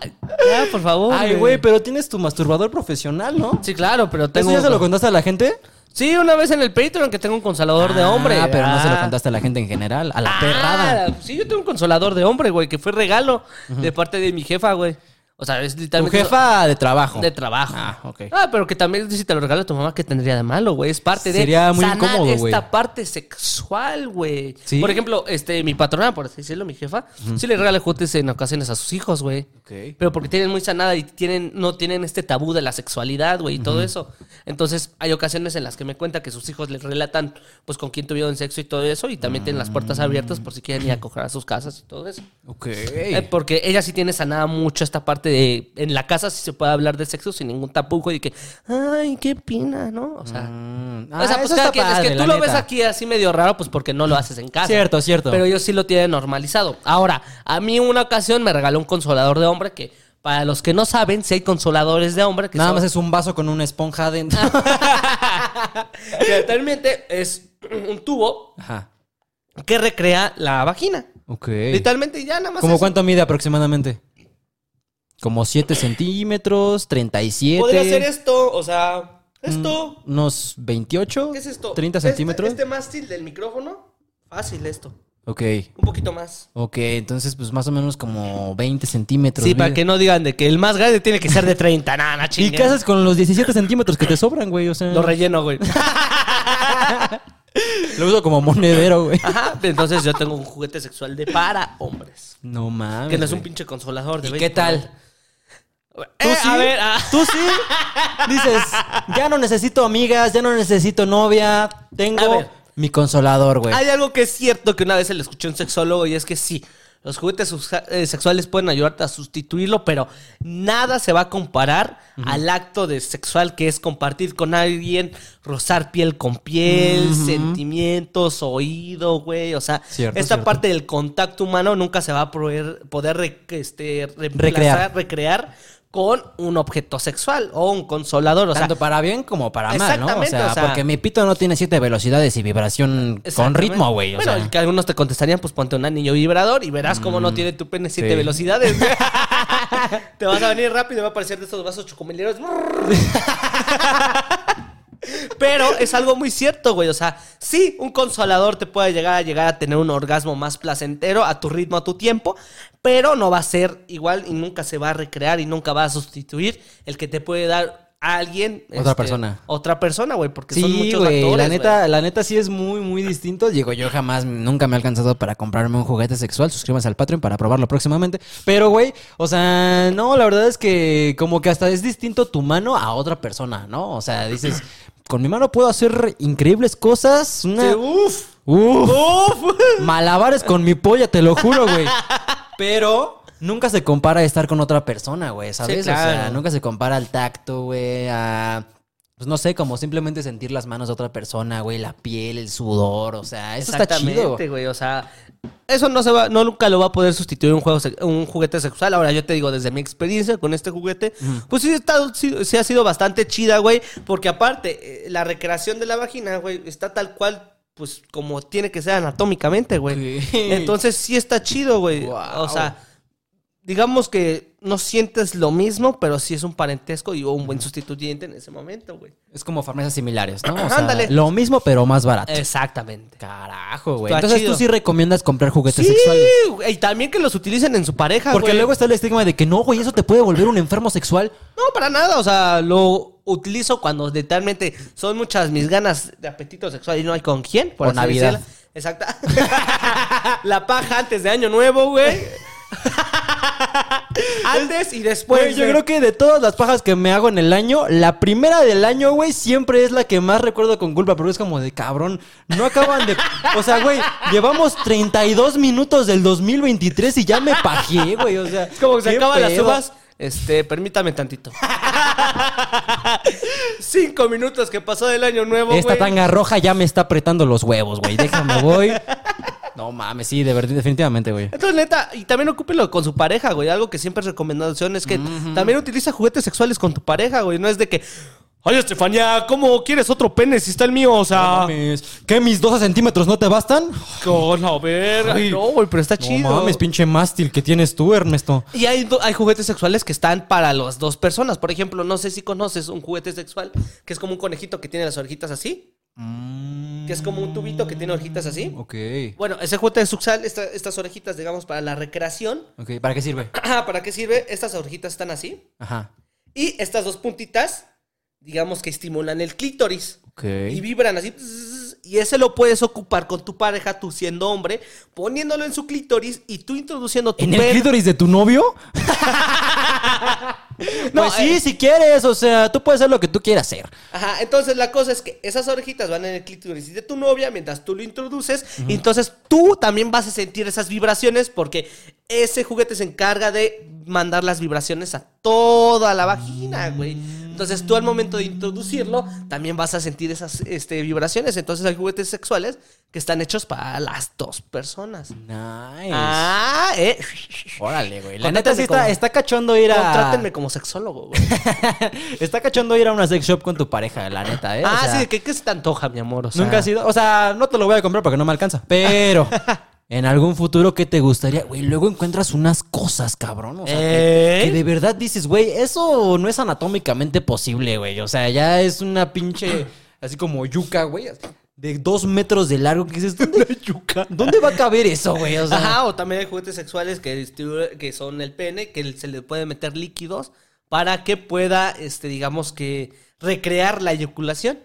Speaker 2: Ya, por favor.
Speaker 1: Ay, güey, pero tienes tu masturbador profesional, ¿no?
Speaker 2: Sí, claro, pero
Speaker 1: ¿Eso
Speaker 2: tengo.
Speaker 1: ya se lo contaste a la gente?
Speaker 2: Sí, una vez en el Patreon que tengo un consolador de
Speaker 1: Ah,
Speaker 2: hombre.
Speaker 1: pero no se lo
Speaker 2: Ah.
Speaker 1: contaste a la gente en general, a la
Speaker 2: Ah,
Speaker 1: perrada.
Speaker 2: Sí, yo tengo un consolador de hombre, güey, que fue regalo de parte de mi jefa, güey. O sea, es
Speaker 1: Tu
Speaker 2: literalmente.
Speaker 1: jefa de trabajo.
Speaker 2: De trabajo.
Speaker 1: Ah, ok.
Speaker 2: Ah, pero que también si te lo regala tu mamá, ¿qué tendría de malo, güey? Es parte de
Speaker 1: Sería muy
Speaker 2: sanar
Speaker 1: incómodo, güey.
Speaker 2: esta parte sexual, güey.
Speaker 1: Sí.
Speaker 2: Por ejemplo, este, mi patrona, por así decirlo, mi jefa, sí le regala juguetes en ocasiones a sus hijos, güey.
Speaker 1: Ok.
Speaker 2: Pero porque tienen muy sanada y tienen, no tienen este tabú de la sexualidad, güey, y todo eso. Entonces, hay ocasiones en las que me cuenta que sus hijos les relatan, pues, con quién tuvieron sexo y todo eso, y también tienen las puertas abiertas por si quieren ir a coger a sus casas y todo eso.
Speaker 1: Ok.
Speaker 2: Eh, porque ella sí tiene sanada mucho esta parte de. En la casa sí se puede hablar de sexo sin ningún tapujo y que. Ay, qué pina, ¿no? O sea.
Speaker 1: Mm,
Speaker 2: o sea,
Speaker 1: ah,
Speaker 2: pues cada es que tú lo ves aquí así medio raro, pues porque no lo haces en casa.
Speaker 1: Cierto, cierto.
Speaker 2: Pero ellos sí lo tienen normalizado. Ahora, a mí una ocasión me regaló un consolador de hombre que, para los que no saben, si hay consoladores de hombre que
Speaker 1: Nada
Speaker 2: son-
Speaker 1: más es un vaso con una esponja dentro.
Speaker 2: que literalmente es un tubo
Speaker 1: Ajá.
Speaker 2: que recrea la vagina.
Speaker 1: Ok.
Speaker 2: Literalmente ya nada más.
Speaker 1: ¿Cómo cuánto mide aproximadamente? Como 7 centímetros, 37.
Speaker 2: Podría ser esto, o sea, esto.
Speaker 1: Unos 28.
Speaker 2: ¿Qué es esto?
Speaker 1: 30
Speaker 2: Este-
Speaker 1: centímetros.
Speaker 2: Este, mástil del micrófono. Fácil esto.
Speaker 1: Ok.
Speaker 2: Un poquito más.
Speaker 1: Ok, entonces pues más o menos como 20 centímetros.
Speaker 2: Sí, para que no digan de que el más grande tiene que ser de 30. Nada, nada,
Speaker 1: ¿Y qué haces con los 17 centímetros que te sobran, güey? O sea,
Speaker 2: Lo relleno, güey.
Speaker 1: lo uso como monedero, güey.
Speaker 2: Ajá. Entonces yo tengo un juguete sexual de para hombres.
Speaker 1: No mames.
Speaker 2: Que no es un pinche consolador de
Speaker 1: ¿Y
Speaker 2: 20
Speaker 1: qué tal?
Speaker 2: ¿Tú
Speaker 1: ¿Tú sí?
Speaker 2: A ver, ah.
Speaker 1: ¿Tú sí? Dices, ya no necesito amigas, ya no necesito novia, tengo mi consolador, güey.
Speaker 2: Hay algo que es cierto que una vez se le escuché a un sexólogo y es que sí, los juguetes eh, sexuales pueden ayudarte a sustituirlo, pero nada se va a comparar al acto de sexual que es compartir con alguien, rozar piel con piel, sentimientos, oído, güey. O sea,
Speaker 1: Cierto,
Speaker 2: esta
Speaker 1: cierto.
Speaker 2: parte del contacto humano nunca se va a poder, poder re- este, reemplazar,
Speaker 1: Recrear.
Speaker 2: recrear con un objeto sexual o un consolador. O sea,
Speaker 1: Tanto para bien como para mal, ¿no? O sea,
Speaker 2: o sea-
Speaker 1: porque mi pito no tiene siete velocidades y vibración con ritmo, güey.
Speaker 2: Bueno,
Speaker 1: sea.
Speaker 2: y que algunos te contestarían, pues ponte un anillo vibrador y verás cómo no tiene tu pene siete
Speaker 1: sí.
Speaker 2: velocidades. te vas a venir rápido y va a aparecer de estos vasos chocomeleros. Pero es algo muy cierto, güey. O sea, sí, un consolador te puede llegar a llegar a tener un orgasmo más placentero a tu ritmo, a tu tiempo, pero no va a ser igual y nunca se va a recrear y nunca va a sustituir el que te puede dar a alguien. este,
Speaker 1: Otra persona.
Speaker 2: Otra persona, güey, porque son
Speaker 1: Sí,
Speaker 2: muchos
Speaker 1: güey,
Speaker 2: factores.
Speaker 1: la neta, la neta sí es muy, muy distinto. Digo, yo jamás, nunca me he alcanzado para comprarme un juguete sexual. Suscríbanse al Patreon para probarlo próximamente. Pero, güey, o sea, no, la verdad es que como que hasta es distinto tu mano a otra persona, ¿no? O sea, dices, con mi mano puedo hacer increíbles cosas. Una...
Speaker 2: Sí, uf.
Speaker 1: Uf. Malabares con mi polla, te lo juro, güey. Pero nunca se compara a estar con otra persona, güey, ¿sabes?
Speaker 2: Sí,
Speaker 1: O sea, nunca se compara al tacto, güey, a... Pues no sé, como simplemente sentir las manos de otra persona, güey, la piel, el sudor, o sea, eso está chido.
Speaker 2: Güey. O sea, eso no se va, no nunca lo va a poder sustituir un juego, un juguete sexual. Ahora yo te digo, desde mi experiencia con este juguete, pues sí, está, sí, sí ha sido bastante chida, güey. Porque aparte, eh, la recreación de la vagina, güey, está tal cual, pues como tiene que ser anatómicamente, güey. Entonces sí está chido, güey.
Speaker 1: Wow.
Speaker 2: O sea, digamos que no sientes lo mismo, pero sí es un parentesco y un buen sustituyente en ese momento, güey.
Speaker 1: Es como farmacias similares, ¿no? O sea,
Speaker 2: Ándale.
Speaker 1: lo mismo, pero más barato.
Speaker 2: Exactamente.
Speaker 1: Carajo, güey.
Speaker 2: Está
Speaker 1: Entonces
Speaker 2: chido.
Speaker 1: tú sí recomiendas comprar juguetes
Speaker 2: Sí,
Speaker 1: sexuales.
Speaker 2: güey, y también que los utilicen en su pareja,
Speaker 1: Porque
Speaker 2: güey.
Speaker 1: luego está el estigma de que no, güey, eso te puede volver un enfermo sexual.
Speaker 2: No, para nada, o sea, lo utilizo cuando literalmente son muchas mis ganas de apetito sexual y no hay con quién. Por
Speaker 1: O
Speaker 2: así
Speaker 1: Navidad.
Speaker 2: decirlo. Exacto. La paja antes de Año Nuevo, güey. antes y después.
Speaker 1: Güey, yo creo que de todas las pajas que me hago en el año, la primera del año, güey, siempre es la que más recuerdo con culpa, pero es como de cabrón, no acaban de... O sea, güey, llevamos 32 minutos del 2023 y ya me pajé, güey, o sea...
Speaker 2: Es como que se
Speaker 1: ¿qué
Speaker 2: acaban las uvas. Este, permítame tantito. Cinco minutos que pasó del año nuevo,
Speaker 1: Esta
Speaker 2: güey.
Speaker 1: tanga roja ya me está apretando los huevos, güey, déjame, voy. No mames, sí, de verdad, definitivamente, güey.
Speaker 2: Entonces, neta, y también ocúpelo con su pareja, güey. Algo que siempre es recomendación es que también utiliza juguetes sexuales con tu pareja, güey. No es de que, Ay, Estefanía, ¿cómo quieres otro pene si está el mío? O
Speaker 1: No
Speaker 2: sea,
Speaker 1: mames. ¿Qué, mis 12 centímetros no te bastan?
Speaker 2: con a ver.
Speaker 1: Ay.
Speaker 2: No, güey, pero está
Speaker 1: No
Speaker 2: chido.
Speaker 1: mames, pinche mástil que tienes tú, Ernesto.
Speaker 2: Y hay juguetes sexuales que están para las dos personas. Por ejemplo, no sé si conoces un juguete sexual que es como un conejito que tiene las orejitas así. Que es como un tubito que tiene orejitas así.
Speaker 1: Ok.
Speaker 2: Bueno, ese juguete sexual, esta- estas orejitas, digamos, para la recreación.
Speaker 1: Ok, ¿para qué sirve?
Speaker 2: ¿Para qué sirve? Estas orejitas están así.
Speaker 1: Ajá.
Speaker 2: Y estas dos puntitas, digamos que estimulan el clítoris.
Speaker 1: Ok.
Speaker 2: Y vibran así. Y ese lo puedes ocupar con tu pareja, tú siendo hombre, poniéndolo en su clítoris y tú introduciendo tu
Speaker 1: ¿En el clítoris de tu novio?
Speaker 2: No,
Speaker 1: pues sí,
Speaker 2: eh.
Speaker 1: si quieres, o sea, tú puedes hacer lo que tú quieras hacer.
Speaker 2: Ajá, entonces la cosa es que esas orejitas van en el clítoris de tu novia mientras tú lo introduces. Y entonces tú también vas a sentir esas vibraciones porque ese juguete se encarga de mandar las vibraciones a toda la vagina, güey. Entonces tú al momento de introducirlo también vas a sentir esas este, vibraciones. Entonces hay juguetes sexuales que están hechos para las dos personas.
Speaker 1: Nice.
Speaker 2: Ah, eh.
Speaker 1: Órale, güey. La neta sí está,
Speaker 2: como-
Speaker 1: está cachondo ir a.
Speaker 2: Contrátenme como sexólogo, güey.
Speaker 1: está cachondo ir a una sex shop con tu pareja, la neta, ¿eh? O
Speaker 2: ah,
Speaker 1: sea,
Speaker 2: sí, ¿de qué, qué se te antoja, mi amor? O sea,
Speaker 1: Nunca has ido. O sea, no te lo voy a comprar porque no me alcanza. Pero. En algún futuro, ¿qué te gustaría? Güey, luego encuentras unas cosas, cabrón. O sea, que-
Speaker 2: ¿Eh?
Speaker 1: que, de verdad dices, güey, eso no es anatómicamente posible, güey. O sea, ya es una pinche, así como yuca, güey, de dos metros de largo. Que dices, ¿dónde, yuca? ¿Dónde va a caber eso, güey? O sea,
Speaker 2: Ajá, o también hay juguetes sexuales que, que son el pene, que se le puede meter líquidos para que pueda, este, digamos que, recrear la eyaculación.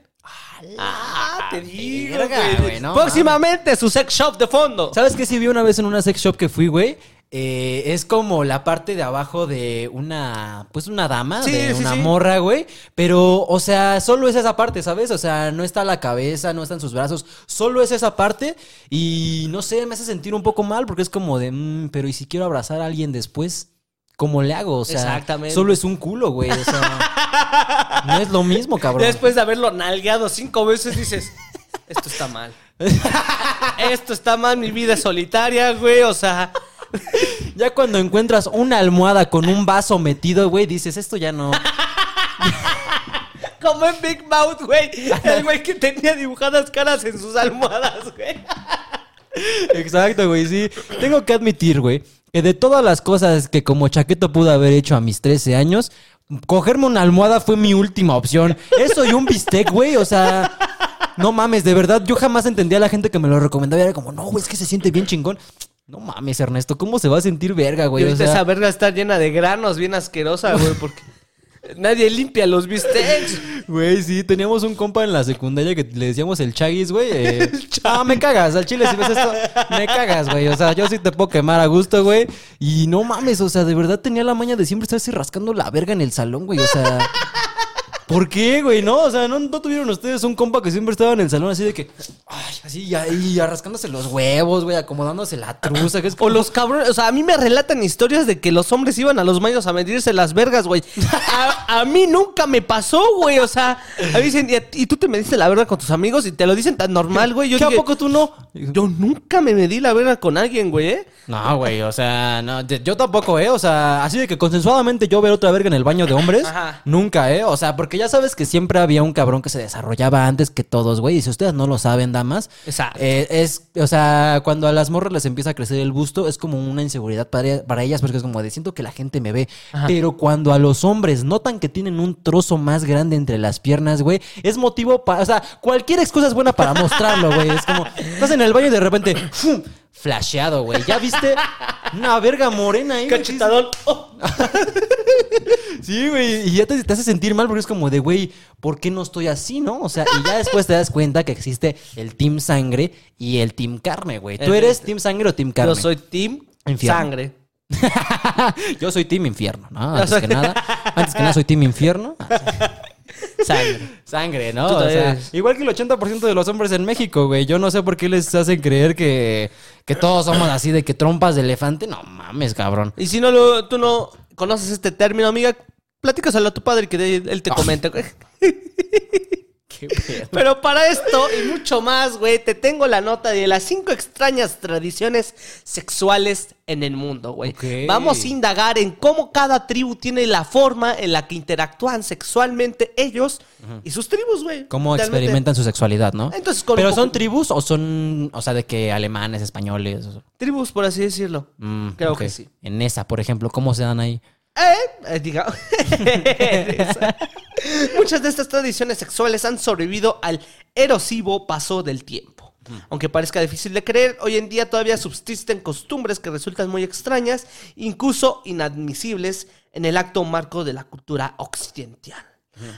Speaker 2: Ah, te digo,
Speaker 1: verga,
Speaker 2: güey.
Speaker 1: güey, no
Speaker 2: Próximamente su sex shop de fondo.
Speaker 1: ¿Sabes qué? Sí vi una vez en una sex shop que fui, güey. Eh, es como la parte de abajo de una, pues una dama,
Speaker 2: Sí,
Speaker 1: de
Speaker 2: sí,
Speaker 1: una
Speaker 2: sí.
Speaker 1: morra, güey. Pero, o sea, solo es esa parte, ¿sabes? O sea, no está la cabeza, no están sus brazos, solo es esa parte. Y no sé, me hace sentir un poco mal porque es como de, "Mm, pero ¿y si quiero abrazar a alguien después? ¿Cómo le hago? O sea,
Speaker 2: Exactamente.
Speaker 1: solo es un culo, güey. O sea, no es lo mismo, cabrón.
Speaker 2: Después de haberlo nalgueado cinco veces, dices, esto está mal. esto está mal, mi vida es solitaria, güey. O sea,
Speaker 1: Ya cuando encuentras una almohada con un vaso metido, güey, dices, esto ya no.
Speaker 2: como en Big Mouth, güey. El güey que tenía dibujadas caras en sus almohadas, güey.
Speaker 1: Exacto, güey, sí. Tengo que admitir, güey, que de todas las cosas que como chaqueto pude haber hecho a mis 13 años, cogerme una almohada fue mi última opción. Eso y un bistec, güey, o sea... No mames, de verdad, yo jamás entendía a la gente que me lo recomendaba. Era como, no, güey, es que se siente bien chingón. No mames, Ernesto, ¿cómo se va a sentir verga, güey? O sea,
Speaker 2: esa verga está llena de granos, bien asquerosa, güey, porque nadie limpia los bistecs.
Speaker 1: Güey, sí, teníamos un compa en la secundaria que le decíamos el chaguis, güey. eh, ah, me cagas, al chile si ves esto, me cagas, güey. O sea, yo sí te puedo quemar a gusto, güey. Y no mames, o sea, de verdad tenía la maña de siempre estarse rascando la verga en el salón, güey. O sea, ¿por qué, güey? No, o sea, ¿no, no tuvieron ustedes un compa que siempre estaba en el salón así de que, ay, así, y ahí, rascándose los huevos, güey, acomodándose la truza, que es
Speaker 2: O los cabrones, o sea, a mí me relatan historias de que los hombres iban a los baños a medirse las vergas, güey. A, a mí nunca me pasó, güey. O sea, a mí dicen, ¿y, tú te mediste la verga con tus amigos y te lo dicen tan normal, güey. Yo
Speaker 1: ¿Qué a
Speaker 2: dije,
Speaker 1: poco tú no?
Speaker 2: Yo nunca me medí la verga con alguien, güey, ¿eh?
Speaker 1: No, güey, o sea, no, yo tampoco, ¿eh? O sea, así de que consensuadamente yo ver otra verga en el baño de hombres,
Speaker 2: Ajá.
Speaker 1: nunca, ¿eh? O sea, porque ya sabes que siempre había un cabrón que se desarrollaba antes que todos, güey. Y si ustedes no lo saben, damas,
Speaker 2: Exacto.
Speaker 1: eh, es, o sea, cuando a las morras les empieza a crecer el busto, es como una inseguridad para, para ellas, porque es como de siento que la gente me ve. Pero cuando a los hombres notan que tienen un trozo más grande entre las piernas, güey, es motivo para, o sea, cualquier excusa es buena para mostrarlo, güey. Es como, estás en el baño y de repente, ¡fum! Flasheado, güey. ¿Ya viste? Una verga morena ahí.
Speaker 2: Cachetadón. Oh.
Speaker 1: Sí, güey. Y ya te, te hace sentir mal porque es como de, güey, ¿por qué no estoy así, no? O sea, y ya después te das cuenta que existe el Team Sangre y el Team Carne, güey. ¿Tú eres Team Sangre o Team Carne?
Speaker 2: Yo soy team
Speaker 1: Infierno.
Speaker 2: sangre.
Speaker 1: Yo soy Team Infierno, ¿no? Antes
Speaker 2: soy-
Speaker 1: que nada. Antes que nada soy Team Infierno.
Speaker 2: Sangre.
Speaker 1: Sangre, ¿no? O sea, igual que el 80% de los hombres en México, güey. Yo no sé por qué les hacen creer que, que todos somos así de que trompas de elefante. No mames, cabrón.
Speaker 2: Y si no lo, tú no conoces este término, amiga, platícaselo a tu padre que él te comente.
Speaker 1: Qué.
Speaker 2: Pero para esto y mucho más, güey, te tengo la nota de las cinco extrañas tradiciones sexuales en el mundo, güey. Vamos a indagar en cómo cada tribu tiene la forma en la que interactúan sexualmente ellos y sus tribus, güey.
Speaker 1: ¿Cómo
Speaker 2: Realmente.
Speaker 1: experimentan su sexualidad, no?
Speaker 2: Entonces, con
Speaker 1: ¿Pero son tribus o son, o sea, de que alemanes, españoles?
Speaker 2: Tribus, por así decirlo.
Speaker 1: Mm,
Speaker 2: Creo que sí.
Speaker 1: En esa, por ejemplo, ¿cómo se dan ahí?
Speaker 2: Eh, eh, diga- Muchas de estas tradiciones sexuales han sobrevivido al erosivo paso del tiempo. Aunque parezca difícil de creer, hoy en día todavía subsisten costumbres que resultan muy extrañas, incluso inadmisibles en el acto marco de la cultura occidental.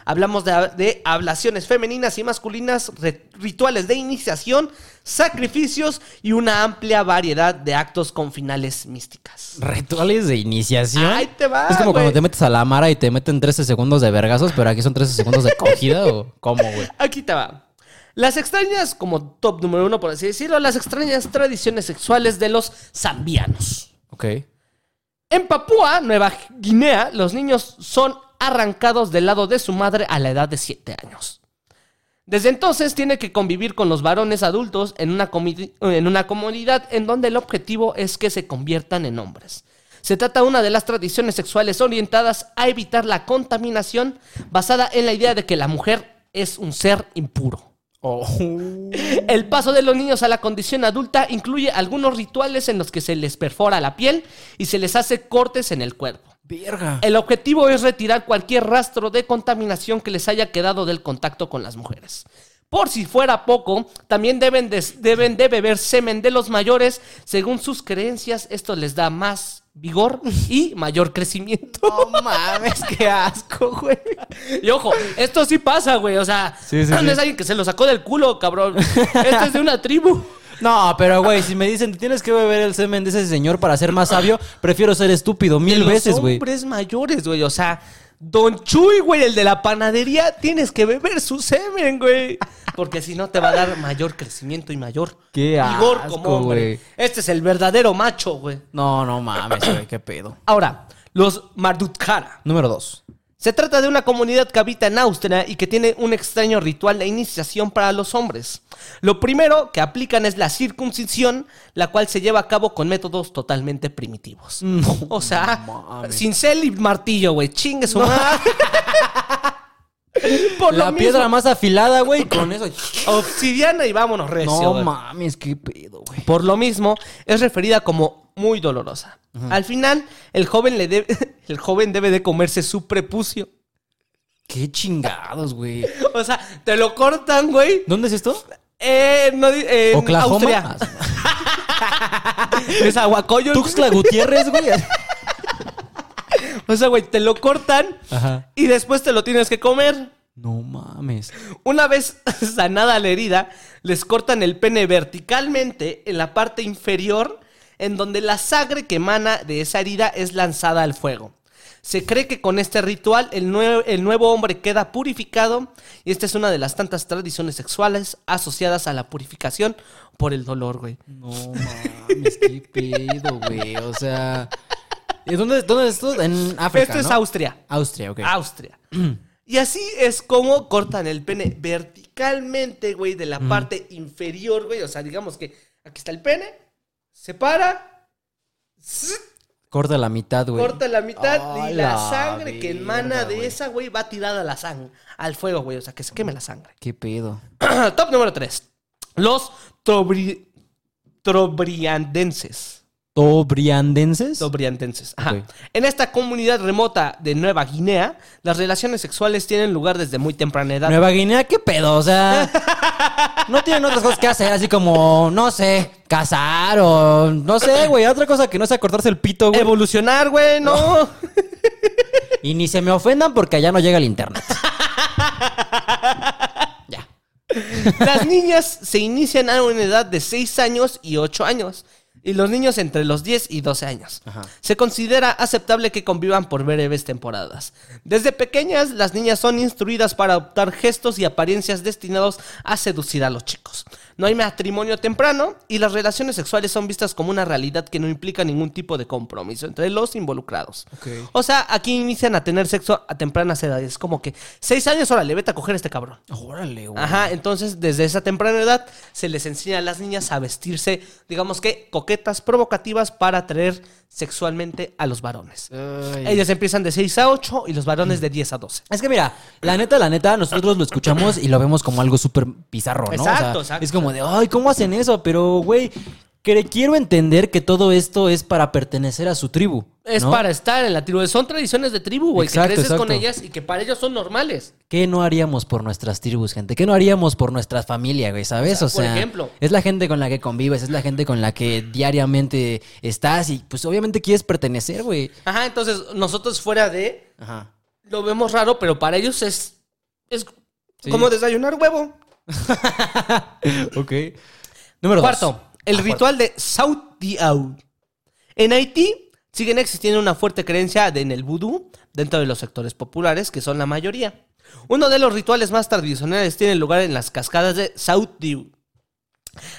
Speaker 2: Hablamos de, de ablaciones femeninas y masculinas, rituales de iniciación, sacrificios y una amplia variedad de actos con finales místicas.
Speaker 1: Rituales de iniciación.
Speaker 2: Ahí te va,
Speaker 1: Es como cuando te metes a la mara y te meten 13 segundos de vergazos, pero aquí son 13 segundos de cogida o cómo, güey.
Speaker 2: Aquí te va. Las extrañas, como top número uno, por así decirlo, las extrañas tradiciones sexuales de los zambianos.
Speaker 1: Ok.
Speaker 2: En Papúa, Nueva Guinea, los niños son arrancados del lado de su madre a la edad de 7 años. Desde entonces tiene que convivir con los varones adultos en una, en una comunidad en donde el objetivo es que se conviertan en hombres. Se trata de una de las tradiciones sexuales orientadas a evitar la contaminación basada en la idea de que la mujer es un ser impuro.
Speaker 1: Oh.
Speaker 2: El paso de los niños a la condición adulta incluye algunos rituales en los que se les perfora la piel y se les hace cortes en el cuerpo.
Speaker 1: Verga.
Speaker 2: El objetivo es retirar cualquier rastro de contaminación que les haya quedado del contacto con las mujeres. Por si fuera poco, también deben de, deben de beber semen de los mayores. Según sus creencias, esto les da más vigor y mayor crecimiento.
Speaker 1: No mames, qué asco, güey.
Speaker 2: Y ojo, esto sí pasa, güey. O sea,
Speaker 1: Sí, sí,
Speaker 2: no
Speaker 1: sí.
Speaker 2: es alguien que se lo sacó del culo, cabrón. Este es de una tribu.
Speaker 1: No, pero güey, si me dicen tienes que beber el semen de ese señor para ser más sabio, prefiero ser estúpido mil
Speaker 2: los
Speaker 1: veces, güey.
Speaker 2: hombres mayores, güey. O sea, Don Chuy, güey, el de la panadería, tienes que beber su semen, güey. Porque si no te va a dar mayor crecimiento y mayor
Speaker 1: Qué
Speaker 2: vigor
Speaker 1: asco,
Speaker 2: como hombre.
Speaker 1: güey.
Speaker 2: Este es el verdadero macho, güey.
Speaker 1: No, no mames, güey, qué pedo.
Speaker 2: Ahora, los Mardutkara.
Speaker 1: Número dos.
Speaker 2: Se trata de una comunidad que habita en Austria y que tiene un extraño ritual de iniciación para los hombres. Lo primero que aplican es la circuncisión, la cual se lleva a cabo con métodos totalmente primitivos. o sea,
Speaker 1: mames.
Speaker 2: cincel y martillo, güey. Chingue su madre. Por lo
Speaker 1: La
Speaker 2: mismo,
Speaker 1: piedra más afilada, güey, con eso.
Speaker 2: obsidiana y vámonos recio.
Speaker 1: No
Speaker 2: güey.
Speaker 1: mames, qué pedo, güey.
Speaker 2: Por lo mismo, es referida como muy dolorosa. Al final, el joven, le debe, el joven debe de comerse su prepucio.
Speaker 1: Qué chingados, güey.
Speaker 2: O sea, te lo cortan, güey.
Speaker 1: ¿Dónde es esto?
Speaker 2: Eh, no, en
Speaker 1: Oklahoma.
Speaker 2: Austria. Es Aguacoyo.
Speaker 1: Tuxtla Gutiérrez, güey.
Speaker 2: O sea, güey, te lo cortan
Speaker 1: Ajá.
Speaker 2: y después te lo tienes que comer.
Speaker 1: No mames.
Speaker 2: Una vez sanada la herida, les cortan el pene verticalmente en la parte inferior, en donde la sangre que emana de esa herida es lanzada al fuego. Se cree que con este ritual el, nue- el nuevo hombre queda purificado y esta es una de las tantas tradiciones sexuales asociadas a la purificación por el dolor, güey.
Speaker 1: No mames, qué pedo, güey. O sea. ¿Y ¿Dónde, ¿Dónde es esto? En África.
Speaker 2: Esto es
Speaker 1: ¿no?
Speaker 2: Austria.
Speaker 1: Austria, ok.
Speaker 2: Austria. Y así es como cortan el pene verticalmente, güey, de la parte inferior, güey. O sea, digamos que aquí está el pene, se para,
Speaker 1: Corta la mitad, güey.
Speaker 2: corta la mitad y la,
Speaker 1: la
Speaker 2: sangre que emana de esa, güey, va tirada a la sangre, al fuego, güey. O sea, que se queme la sangre.
Speaker 1: Qué pedo.
Speaker 2: Top número 3. Los trobri- trobriandenses.
Speaker 1: ¿Tobriandenses?
Speaker 2: Sobriantenses. Ajá. En esta comunidad remota de Nueva Guinea, las relaciones sexuales tienen lugar desde muy temprana edad.
Speaker 1: Nueva Guinea, qué pedo, o sea. No tienen otras cosas que hacer, así como, no sé, cazar o. No sé, güey, otra cosa que no sea cortarse el pito, güey.
Speaker 2: Evolucionar, güey, no.
Speaker 1: Y ni se me ofendan porque allá no llega el internet. ya.
Speaker 2: Las niñas se inician a una edad de 6 años y 8 años. Y los niños entre los 10 y 12 años.
Speaker 1: Ajá.
Speaker 2: Se considera aceptable que convivan por breves temporadas. Desde pequeñas, las niñas son instruidas para adoptar gestos y apariencias destinados a seducir a los chicos. No hay matrimonio temprano y las relaciones sexuales son vistas como una realidad que no implica ningún tipo de compromiso entre los involucrados. O sea, aquí inician a tener sexo a tempranas edades. Como que 6 años, órale, vete a coger a este cabrón.
Speaker 1: Órale, güey.
Speaker 2: Ajá, entonces desde esa temprana edad se les enseña a las niñas a vestirse, digamos que coquetas, provocativas para atraer sexualmente a los varones. Ellas empiezan de 6 a 8 y los varones de 10 a 12.
Speaker 1: Es que mira, la neta, la neta, nosotros lo escuchamos y lo vemos como algo súper bizarro, ¿no?
Speaker 2: Exacto,
Speaker 1: O sea,
Speaker 2: exacto.
Speaker 1: Es como de, ay, ¿cómo hacen eso? Pero, güey, que- quiero entender que todo esto es para pertenecer a su tribu.
Speaker 2: Es
Speaker 1: ¿no?
Speaker 2: para estar en la tribu. Son tradiciones de tribu, güey, que
Speaker 1: Exacto,
Speaker 2: creces con ellas y que para ellos son normales.
Speaker 1: ¿Qué no haríamos por nuestras tribus, gente? ¿Qué no haríamos por nuestra familia, güey? ¿Sabes? O
Speaker 2: O sea,
Speaker 1: sea,
Speaker 2: por ejemplo.
Speaker 1: es la gente con la que convives, es la gente con la que diariamente estás y pues obviamente quieres pertenecer, güey.
Speaker 2: Ajá, entonces nosotros fuera de
Speaker 1: Ajá.
Speaker 2: lo vemos raro, pero para ellos es, es
Speaker 1: Sí.
Speaker 2: como desayunar huevo.
Speaker 1: Ok. Número
Speaker 2: Cuarto,
Speaker 1: dos.
Speaker 2: El ritual de Saudiau. En Haití siguen existiendo una fuerte creencia en el vudú dentro de los sectores populares, que son la mayoría. Uno de los rituales más tradicionales tiene lugar en las cascadas de Saudiau.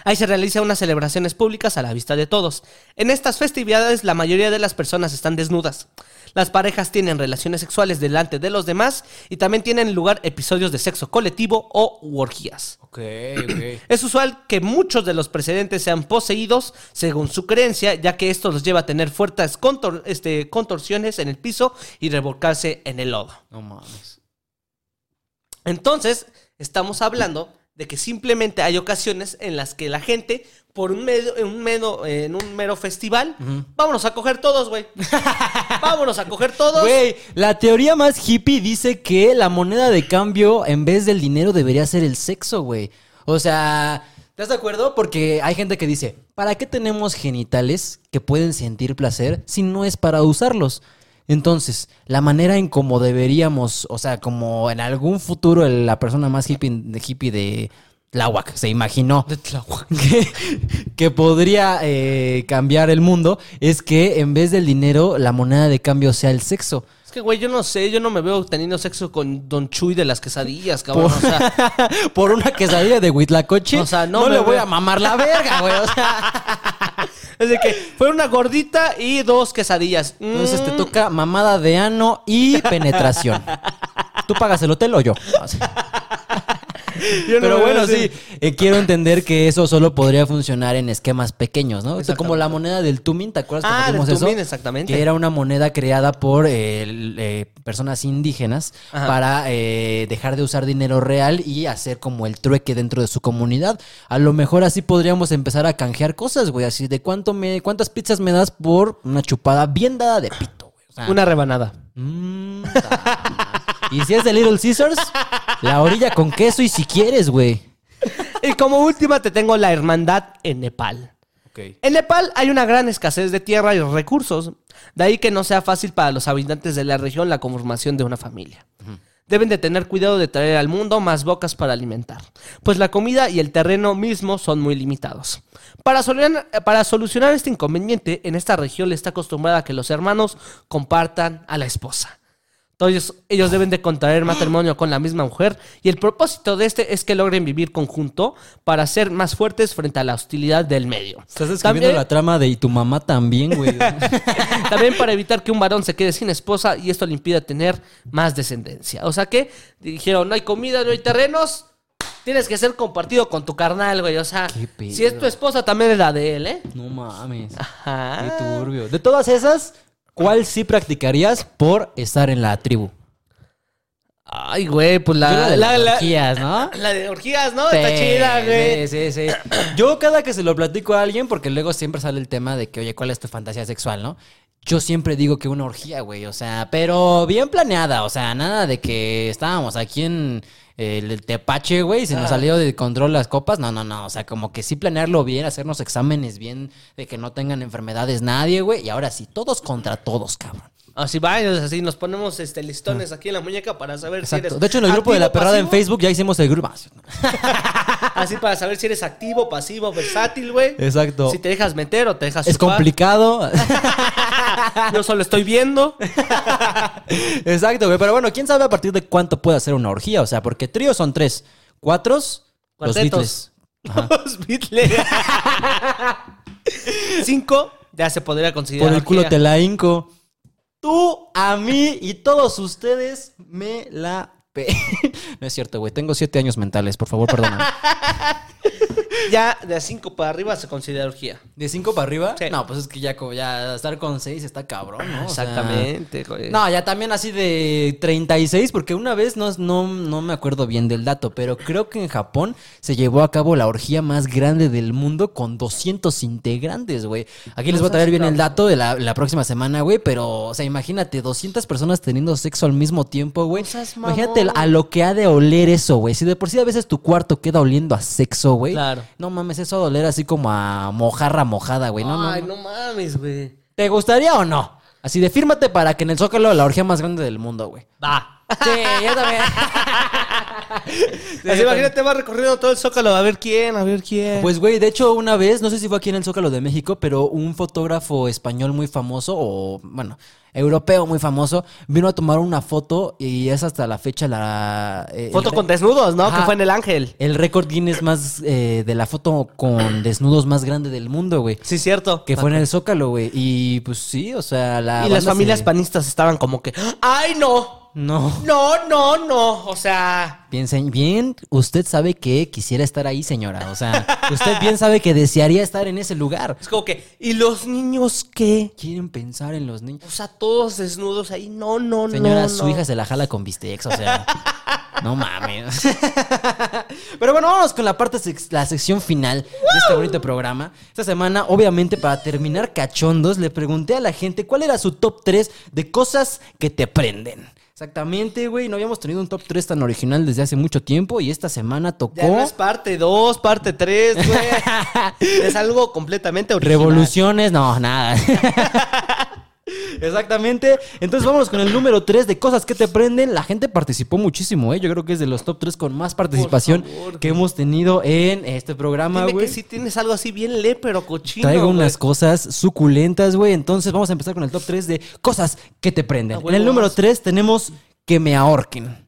Speaker 2: Ahí se realizan unas celebraciones públicas a la vista de todos. En estas festividades la mayoría de las personas están desnudas. Las parejas tienen relaciones sexuales delante de los demás y también tienen lugar episodios de sexo colectivo o orgías.
Speaker 1: Ok, ok.
Speaker 2: Es usual que muchos de los precedentes sean poseídos según su creencia, ya que esto los lleva a tener fuertes contor- este, contorsiones en el piso y revolcarse en el lodo.
Speaker 1: No mames.
Speaker 2: Entonces, estamos hablando de que simplemente hay ocasiones en las que la gente, por un mero, en, un mero, en un mero festival, vámonos a coger todos, güey. vámonos a coger todos.
Speaker 1: Güey, la teoría más hippie dice que la moneda de cambio en vez del dinero debería ser el sexo, güey. O sea, ¿estás de acuerdo? Porque hay gente que dice, ¿para qué tenemos genitales que pueden sentir placer si no es para usarlos? Entonces, la manera en cómo deberíamos, o sea, como en algún futuro el- la persona más hippie de, hippie de Tláhuac se imaginó que, que podría eh, cambiar el mundo es que en vez del dinero la moneda de cambio sea el sexo.
Speaker 2: Es que, güey, yo no sé, yo no me veo teniendo sexo con Don Chuy de las quesadillas, cabrón. O sea,
Speaker 1: Por una quesadilla de Huitlacoche,
Speaker 2: O sea, no
Speaker 1: le voy a mamar la verga, güey. O sea,
Speaker 2: es de que fue una gordita y dos quesadillas.
Speaker 1: entonces te
Speaker 2: Mm,
Speaker 1: toca mamada de ano y penetración. ¿Tú pagas el hotel o yo?
Speaker 2: no
Speaker 1: Pero bueno, sí, eh, quiero entender que eso solo podría funcionar en esquemas pequeños, ¿no? Como la moneda del Tumin, ¿te acuerdas
Speaker 2: Ah,
Speaker 1: que
Speaker 2: del
Speaker 1: eso?
Speaker 2: Tumin, exactamente.
Speaker 1: Que era una moneda creada por eh, eh, personas indígenas
Speaker 2: Ajá.
Speaker 1: para dejar de usar dinero real y hacer como el trueque dentro de su comunidad. A lo mejor así podríamos empezar a canjear cosas, güey, así de cuánto me, cuántas pizzas me das por una chupada bien dada de pito, güey. O sea,
Speaker 2: Una rebanada.
Speaker 1: Mm, ta- y si es de Little Caesars, la orilla con queso y si quieres, güey.
Speaker 2: Y como última te tengo la hermandad en Nepal. En Nepal hay una gran escasez de tierra y recursos, de ahí que no sea fácil para los habitantes de la región la conformación de una familia. Deben de tener cuidado de traer al mundo más bocas para alimentar, pues la comida y el terreno mismo son muy limitados. Para, solucionar- para solucionar este inconveniente, en esta región le está acostumbrada a que los hermanos compartan a la esposa. Entonces, ellos deben de contraer matrimonio con la misma mujer y el propósito de este es que logren vivir conjunto para ser más fuertes frente a la hostilidad del medio.
Speaker 1: Estás escribiendo
Speaker 2: También,
Speaker 1: la trama de y tu mamá también, güey.
Speaker 2: también para evitar que un varón se quede sin esposa y esto le impida tener más descendencia. O sea que dijeron, no hay comida, no hay terrenos, tienes que ser compartido con tu carnal, güey. O sea, si es tu esposa, también es la de él, ¿eh?
Speaker 1: no mames.
Speaker 2: Ajá.
Speaker 1: Qué turbio. De todas esas, ¿cuál sí practicarías por estar en la tribu?
Speaker 2: Ay, güey, pues la,
Speaker 1: la de las orgías, ¿no?
Speaker 2: la de orgías, ¿no? Está chida, güey.
Speaker 1: Sí, sí, sí. Yo cada que se lo platico a alguien, porque luego siempre sale el tema de que, oye, ¿cuál es tu fantasía sexual, no? Yo siempre digo que una orgía, güey, o sea, pero bien planeada, o sea, nada de que estábamos aquí en eh, el Tepache, güey, se nos
Speaker 2: Ah.
Speaker 1: salió de control las copas, no, no, no, o sea, como que sí planearlo bien, hacernos exámenes bien, de que no tengan enfermedades nadie, güey, y ahora sí, todos contra todos, cabrón.
Speaker 2: Así va, así nos ponemos este listones aquí en la muñeca para saber si eres
Speaker 1: De hecho, en el grupo de la perrada en. Facebook ya hicimos el grupo.
Speaker 2: Así para saber si eres activo, pasivo, versátil, güey.
Speaker 1: Exacto.
Speaker 2: Si te dejas meter o te dejas
Speaker 1: Es
Speaker 2: chupar.
Speaker 1: complicado.
Speaker 2: Yo solo estoy viendo.
Speaker 1: Exacto, güey. Pero bueno, ¿quién sabe a partir de cuánto puede hacer una orgía? O sea, porque tríos son tres. Cuatros, los
Speaker 2: Cuartetos.
Speaker 1: Beatles.
Speaker 2: Los Beatles. Cinco, ya se podría considerar.
Speaker 1: Por el culo te la hinco. Tú, a mí y todos ustedes me la. No es cierto, güey. Tengo siete años mentales. Por favor, perdona.
Speaker 2: ya de 5 para arriba se considera orgía.
Speaker 1: ¿De 5 para arriba?
Speaker 2: Sí.
Speaker 1: No, pues es que ya, estar con 6 está cabrón, ¿no? O sea,
Speaker 2: Exactamente, güey.
Speaker 1: No, ya también así de 36, porque una vez no, no, no me acuerdo bien del dato, pero creo que en Japón se llevó a cabo la orgía más grande del mundo con 200 integrantes, güey. Aquí les voy a traer bien el dato de la, la próxima semana, güey, pero, o sea, imagínate, 200 personas teniendo sexo al mismo tiempo, güey.
Speaker 2: No
Speaker 1: Imagínate. A lo que ha de oler eso, güey. Si de por sí a veces tu cuarto queda oliendo a sexo, güey.
Speaker 2: Claro.
Speaker 1: No mames, eso va a oler así como a mojarra mojada, güey. No, no,
Speaker 2: Ay,
Speaker 1: no.
Speaker 2: no mames, güey.
Speaker 1: ¿Te gustaría o no? Así de fírmate para que en el Zócalo la orgía más grande del mundo, güey.
Speaker 2: Va.
Speaker 1: Sí, yo también.
Speaker 2: Así imagínate, va recorriendo todo el zócalo a ver quién, a ver quién.
Speaker 1: Pues, güey, de hecho, una vez, no sé si fue aquí en el Zócalo de México, pero un fotógrafo español muy famoso, o bueno, europeo muy famoso, vino a tomar una foto y es hasta la fecha la. eh,
Speaker 2: Foto
Speaker 1: el
Speaker 2: con desnudos, ¿no?
Speaker 1: Ajá.
Speaker 2: Que fue en el Ángel.
Speaker 1: El récord Guinness más eh, de la foto con desnudos más grande del mundo, güey.
Speaker 2: Sí, cierto.
Speaker 1: Que fue en el Zócalo, güey. Y pues sí, o sea, la.
Speaker 2: y las familias
Speaker 1: se-
Speaker 2: panistas estaban como que, ¡ay, no!
Speaker 1: No.
Speaker 2: No, no, no. O sea,
Speaker 1: Piensen bien, usted sabe que quisiera estar ahí, señora. O sea, usted bien sabe que desearía estar en ese lugar.
Speaker 2: es como que, ¿y los niños qué?
Speaker 1: Quieren pensar en los niños.
Speaker 2: O sea, todos desnudos ahí. No, no,
Speaker 1: Señora,
Speaker 2: no.
Speaker 1: su
Speaker 2: no.
Speaker 1: hija se la jala con bistecs, o sea. No mames. Pero bueno, vamos con la parte, sex- la sección final de este bonito programa. Esta semana, obviamente, para terminar cachondos, le pregunté a la gente cuál era su top 3 de cosas que te prenden. Exactamente, güey. No habíamos tenido un top 3 tan original desde hace mucho tiempo y esta semana tocó
Speaker 2: Ya no es parte 2, parte 3, güey. es algo completamente original.
Speaker 1: revoluciones. No, nada. Exactamente. Entonces vámonos con el número 3 de cosas que te prenden. La gente participó muchísimo, ¿eh? Yo creo que es de los top 3 con más participación
Speaker 2: favor,
Speaker 1: que hemos tenido en este programa, güey.
Speaker 2: que sí tienes algo así bien le, pero cochino.
Speaker 1: Traigo unas cosas suculentas, güey. Entonces vamos a empezar con el top 3 de cosas que te prenden.
Speaker 2: Ah,
Speaker 1: en el número
Speaker 2: vamos.
Speaker 1: 3 tenemos que me ahorquen.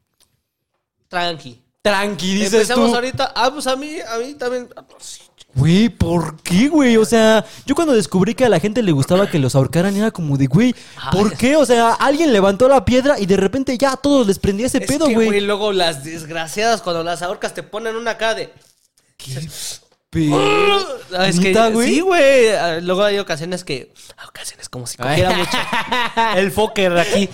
Speaker 2: Tranqui.
Speaker 1: Tranqui, dices
Speaker 2: Empezamos
Speaker 1: tú.
Speaker 2: ahorita. Ah, pues a mí, a mí también. ah, pues sí.
Speaker 1: Güey, ¿por qué, güey? O sea, yo cuando descubrí que a la gente le gustaba que los ahorcaran era como de, güey, ¿por qué? O sea, alguien levantó la piedra y de repente ya a todos les prendía ese
Speaker 2: Es
Speaker 1: pedo,
Speaker 2: que,
Speaker 1: güey.
Speaker 2: luego las desgraciadas cuando las ahorcas te ponen una cara de.
Speaker 1: Pe-
Speaker 2: Ah, Es que
Speaker 1: ¿Neta, güey?
Speaker 2: sí, güey. Ah, Luego hay ocasiones que. Ocasiones como si cogiera mucho. El Fokker aquí.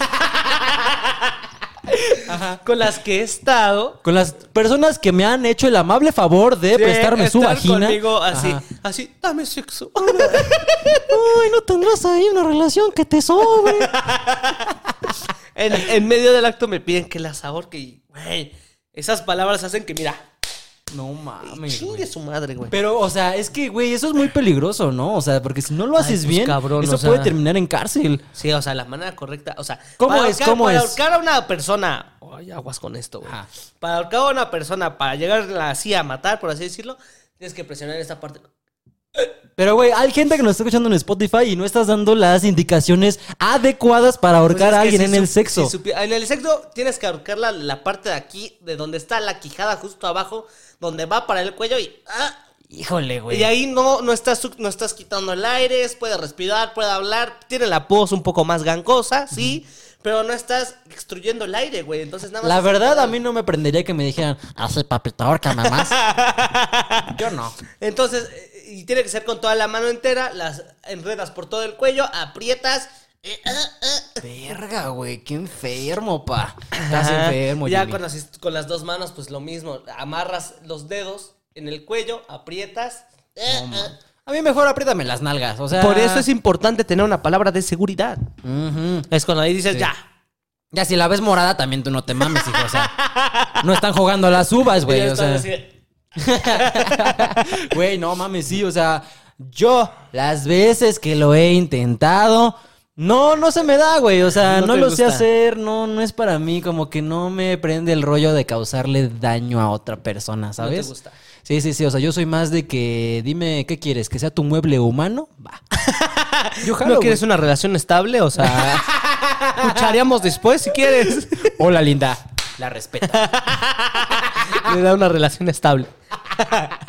Speaker 2: Con las que he estado.
Speaker 1: Con las personas que me han hecho el amable favor de prestarme su vagina.
Speaker 2: conmigo así,
Speaker 1: Ajá.
Speaker 2: así, dame sexo.
Speaker 1: Ay, no tendrás ahí una relación que te sobre.
Speaker 2: en, en medio del acto me piden que las ahorque y, güey, esas palabras hacen que, mira,
Speaker 1: No mames. güey.
Speaker 2: chingue su madre, güey.
Speaker 1: Pero, o sea, es que, güey, eso es muy peligroso, ¿no? O sea, porque si no lo
Speaker 2: Ay,
Speaker 1: haces
Speaker 2: pues,
Speaker 1: bien,
Speaker 2: cabrón,
Speaker 1: eso
Speaker 2: o sea-
Speaker 1: puede terminar en cárcel.
Speaker 2: Sí, o sea, la manera correcta, o sea,
Speaker 1: ¿Cómo
Speaker 2: para
Speaker 1: es?
Speaker 2: ahorcar-
Speaker 1: ¿Cómo
Speaker 2: para
Speaker 1: es?
Speaker 2: ahorcar a una persona, ay, aguas con esto, güey.
Speaker 1: Ajá.
Speaker 2: Para ahorcar a una persona, para llegar así a matar, por así decirlo, tienes que presionar esta parte.
Speaker 1: Pero, güey, hay gente que nos está escuchando en Spotify y no estás dando las indicaciones adecuadas para ahorcar
Speaker 2: Pues es
Speaker 1: a alguien
Speaker 2: si
Speaker 1: en el sexo.
Speaker 2: si en el sexo tienes que ahorcar la, la parte de aquí, de donde está la quijada justo abajo, donde va para el cuello y... ah,
Speaker 1: Híjole, güey.
Speaker 2: Y ahí no, no, estás, no estás quitando el aire, puede respirar, puede hablar, tiene la voz un poco más gangosa, sí, pero no estás extruyendo el aire, güey. Entonces nada más.
Speaker 1: La verdad, a mí no me prendería que me dijeran, hace papita, ahórcame más. Yo no.
Speaker 2: Entonces, y tiene que ser con toda la mano entera, las enredas por todo el cuello, aprietas. eh, ah, ah.
Speaker 1: Verga, güey, qué enfermo, pa. Estás enfermo,
Speaker 2: Ya
Speaker 1: Jimmy.
Speaker 2: con las, con las dos manos, pues lo mismo. Amarras los dedos en el cuello, aprietas. eh.
Speaker 1: A mí mejor apriétame las nalgas, o sea...
Speaker 2: Por eso es importante tener una palabra de seguridad. Es cuando ahí dices,
Speaker 1: Sí.
Speaker 2: ya.
Speaker 1: Ya, si la ves morada, también tú no te mames, hijo, o sea... No están jugando a las uvas, güey, o sea...
Speaker 2: así,
Speaker 1: Güey, no mames, sí, o sea, yo las veces que lo he intentado, no, no se me da, güey, o sea,
Speaker 2: No
Speaker 1: lo sé hacer, no, no es para mí, como que no me prende el rollo de causarle daño a otra persona, ¿sabes?
Speaker 2: gusta.
Speaker 1: Sí, sí, sí, o sea, yo soy más de que, dime, ¿qué quieres? ¿Que sea tu mueble humano? Va. Yo jalo,
Speaker 2: ¿No quieres
Speaker 1: güey.
Speaker 2: una relación estable? O sea, escucharíamos después si quieres.
Speaker 1: Hola, linda. La respeto.
Speaker 2: Le da una relación estable.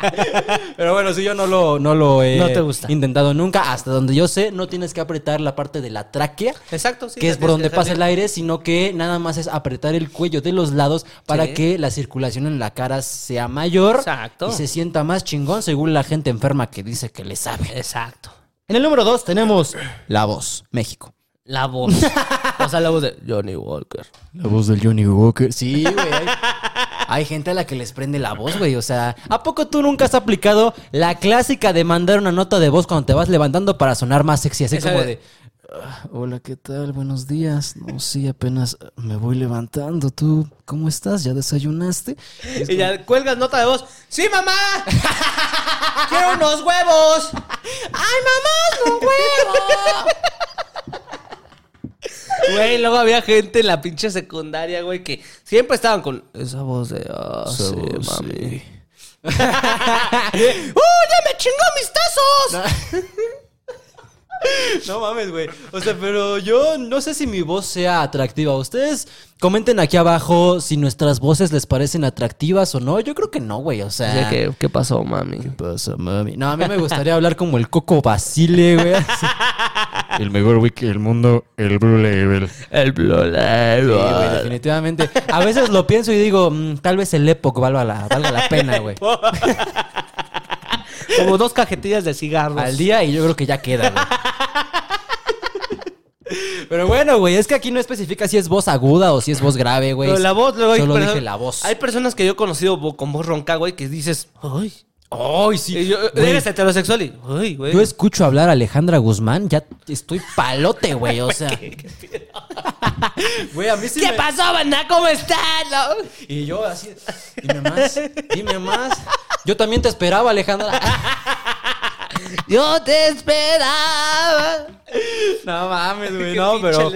Speaker 1: Pero bueno, si yo no lo, no lo he
Speaker 2: No te gusta.
Speaker 1: intentado nunca. Hasta donde yo sé, no tienes que apretar la parte de la tráquea.
Speaker 2: Exacto, sí.
Speaker 1: que es por donde pasa el aire, sino que nada más es apretar el cuello de los lados para
Speaker 2: Sí.
Speaker 1: que la circulación en la cara sea mayor
Speaker 2: Exacto.
Speaker 1: y se sienta más chingón según la gente enferma que dice que le sabe.
Speaker 2: Exacto.
Speaker 1: En el número dos tenemos La Voz, México.
Speaker 2: La voz. o sea, la voz de Johnny Walker.
Speaker 1: La voz del Johnny Walker. Sí, güey. Hay, gente a la que les prende la voz, güey. O sea, ¿a poco tú nunca has aplicado la clásica de mandar una nota de voz cuando te vas levantando para sonar más sexy? Así
Speaker 2: Esa
Speaker 1: como
Speaker 2: de-
Speaker 1: de... "Ah, Hola, ¿qué tal? Buenos días. No, sí, apenas me voy levantando. ¿Tú cómo estás? ¿Ya desayunaste?
Speaker 2: Y ya cuelgas nota de voz. ¡Sí, mamá! ¡Quiero unos huevos!
Speaker 1: ¡Ay, mamá, no huevo!
Speaker 2: Güey, luego había gente en la pinche secundaria, güey, que siempre estaban con esa voz de. Ah, sí, mami. ¡Uh, ya me chingó mis tazos!
Speaker 1: No mames, güey. O sea, pero yo no sé si mi voz sea atractiva. Ustedes comenten aquí abajo si nuestras voces les parecen atractivas o no. Yo creo que no, güey. O sea.
Speaker 2: ¿Qué, ¿Qué pasó, mami?
Speaker 1: ¿Qué pasa, mami? No, a mí me gustaría hablar como el Coco Basile, güey.
Speaker 3: El mejor wiki del mundo, el Blue Label.
Speaker 2: El Blue
Speaker 1: Sí, güey, definitivamente. A veces lo pienso y digo, mm, tal vez el Epoch valga la, valga la pena, güey.
Speaker 2: Como dos cajetillas de cigarros.
Speaker 1: Al día y yo creo que ya queda, güey. Pero bueno, güey, es que aquí no especifica si es voz aguda o si es voz grave, güey.
Speaker 2: Pero la voz, luego hay
Speaker 1: Solo
Speaker 2: perso-
Speaker 1: dije la voz.
Speaker 2: Hay personas que yo he conocido vo- con voz ronca, güey, que dices, ¡ay!
Speaker 1: ¡Ay, sí!
Speaker 2: Yo, eres heterosexual y, ¡ay, güey!
Speaker 1: Yo escucho hablar a Alejandra Guzmán, ya estoy palote, güey, o sea. Güey, a mí sí
Speaker 2: ¿Qué
Speaker 1: me-
Speaker 2: pasó, banda? ¿Cómo están?
Speaker 1: Y yo así, dime más, dime más. Yo también te esperaba, Alejandra.
Speaker 2: Yo te esperaba.
Speaker 1: No mames, güey, no, pero...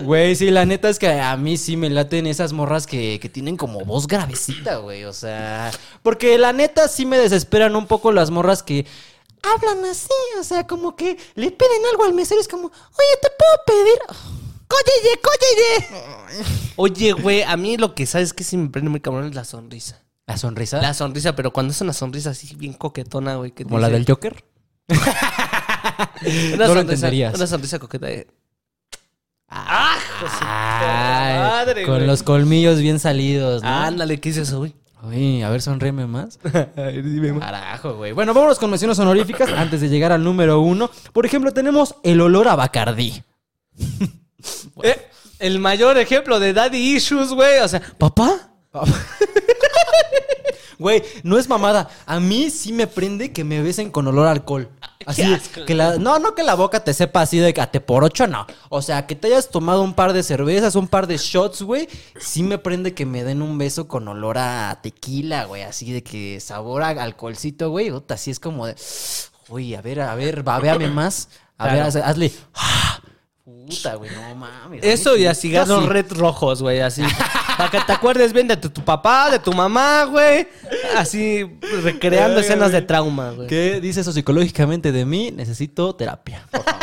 Speaker 2: güey.
Speaker 1: Sí, la neta es que a mí sí me laten esas morras que, que tienen como voz gravecita, güey. O sea, porque la neta sí me desesperan un poco las morras que hablan así, o sea, como que le piden algo al mesero, es como, oye, ¿te puedo pedir? ¡Cólleye, cólleye!
Speaker 2: Oye, güey, a mí lo que sabes que sí me prende muy cabrón es la sonrisa.
Speaker 1: ¿La sonrisa?
Speaker 2: La sonrisa, pero cuando es una sonrisa así bien coquetona, güey.
Speaker 1: ¿Como la del Joker?
Speaker 2: Una
Speaker 1: no lo entenderías.
Speaker 2: Una sonrisa coqueta de... ¡Ah! de su
Speaker 1: Ay,
Speaker 2: madre,
Speaker 1: con
Speaker 2: güey.
Speaker 1: los colmillos bien salidos, ¿no?
Speaker 2: Ándale, ¿qué dices, güey?
Speaker 1: Uy, a ver, sonríeme más.
Speaker 2: Dime.
Speaker 1: Carajo, güey. Bueno, vámonos con menciones honoríficas antes de llegar al número uno. Por ejemplo, tenemos el olor a Bacardí.
Speaker 2: Eh, el mayor ejemplo de daddy issues, güey. O sea, ¿papá?
Speaker 1: Güey, no es mamada. A mí sí me prende que me besen con olor a alcohol. Así,
Speaker 2: asco,
Speaker 1: que la, no, no que la boca te sepa así de que a te por ocho, no. O sea, que te hayas tomado un par de cervezas, un par de shots, güey. Sí me prende que me den un beso con olor a tequila, güey. Así de que sabor a alcoholcito, güey. Así es como de. Uy, a ver, a ver, babeame más. A ver,
Speaker 2: Claro.
Speaker 1: hazle. Puta, güey, no mames.
Speaker 2: Eso y a cigarros
Speaker 1: Casi.
Speaker 2: red rojos, güey, así. Para que te acuerdes bien de tu, tu papá, de tu mamá, güey. Así, recreando escenas de trauma, güey.
Speaker 1: ¿Qué dice eso psicológicamente de mí? Necesito terapia. por favor.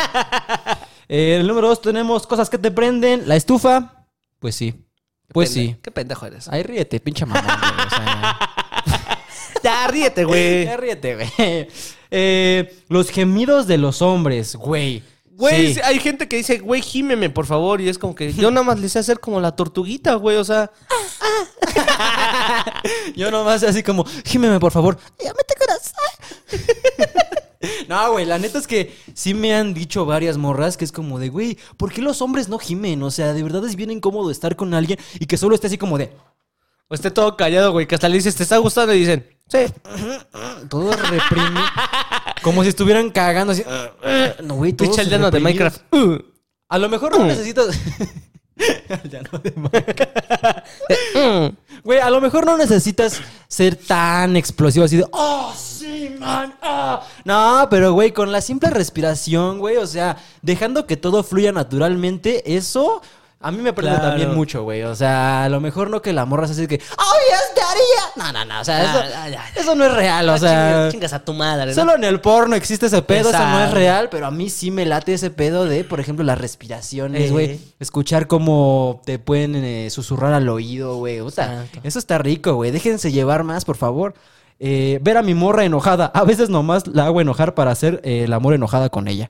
Speaker 1: Eh, el número dos tenemos cosas que te prenden. La estufa. Pues sí. Pues
Speaker 2: Pende-
Speaker 1: sí.
Speaker 2: Qué pendejo eres.
Speaker 1: Ay, ríete, pinche mamá. güey, o sea,
Speaker 2: Ya, ríete, güey.
Speaker 1: ya ríete, güey. Eh, los gemidos de los hombres, güey.
Speaker 2: Güey,
Speaker 1: Sí.
Speaker 2: hay gente que dice, güey, gímeme, por favor. Y es como que yo nada más le sé hacer como la tortuguita, güey. O sea,
Speaker 1: Yo nomás así como, gímeme, por favor. Ya mete corazón. No, güey, la neta es que sí me han dicho varias morras que es como de, güey, ¿por qué los hombres no gimen? O sea, de verdad es bien incómodo estar con alguien y que solo esté así como de,
Speaker 2: o esté todo callado, güey. Que hasta le dices, ¿te está gustando? Y dicen, sí.
Speaker 1: todo reprimido. como si estuvieran cagando así. No, güey, todos
Speaker 2: Pinche aldeano de. Minecraft. Uh.
Speaker 1: A lo mejor no necesitas. Aldeano de Minecraft.
Speaker 2: Mm.
Speaker 1: Güey, a lo mejor no necesitas ser tan explosivo así de, oh, sí, man, ah". No, pero güey, con la simple respiración, güey, o sea, dejando que todo fluya naturalmente, eso a mí me prende
Speaker 2: Claro.
Speaker 1: también mucho, güey. O sea, a lo mejor no que la morra se así de que, oh, daddy, yeah". No, no, no, o sea, eso,
Speaker 2: Ah, ya, ya.
Speaker 1: eso no es real, o
Speaker 2: Ah,
Speaker 1: sea.
Speaker 2: chingas, a tu madre, ¿no?
Speaker 1: Solo en el porno existe ese pedo, eso no es real, pero a mí sí me late ese pedo de, por ejemplo, las respiraciones,
Speaker 2: Eh.
Speaker 1: güey. Escuchar cómo te pueden eh, susurrar al oído, güey. Puta,
Speaker 2: Exacto.
Speaker 1: Eso está rico, güey. Déjense llevar más, por favor. eh, ver a mi morra enojada. A veces nomás la hago enojar para hacer eh, el amor enojada con ella.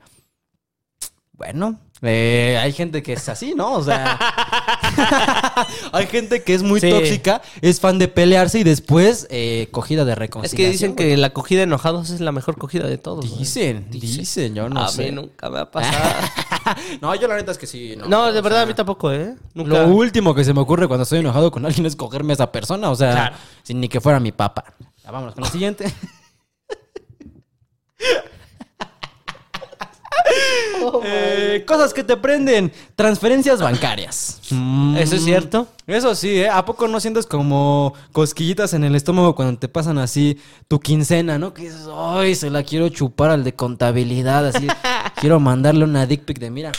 Speaker 1: Bueno, eh, hay gente que es así, ¿no? O sea, hay gente que es muy
Speaker 2: Sí.
Speaker 1: tóxica, es fan de pelearse y después eh, cogida de
Speaker 2: Es
Speaker 1: reconciliación.
Speaker 2: que dicen que la cogida enojados es la mejor cogida de todos.
Speaker 1: Dicen, dicen, yo no
Speaker 2: a
Speaker 1: sé.
Speaker 2: mí nunca me ha pasado.
Speaker 1: no, yo la neta es que sí. No,
Speaker 2: no, de verdad
Speaker 1: sea,
Speaker 2: a mí tampoco, ¿eh? Nunca.
Speaker 1: Lo último que se me ocurre cuando estoy enojado con alguien es cogerme a esa persona, o sea,
Speaker 2: Claro.
Speaker 1: sin ni que fuera mi papá. Ya, vámonos con la siguiente. Eh, cosas que te prenden. Transferencias bancarias. Mm,
Speaker 2: ¿Eso es cierto?
Speaker 1: Eso sí, ¿eh? ¿A poco no sientes como cosquillitas en el estómago cuando te pasan así tu quincena, ¿no? Que dices, ay, se la quiero chupar al de contabilidad, así. quiero mandarle una dick pic de, mira,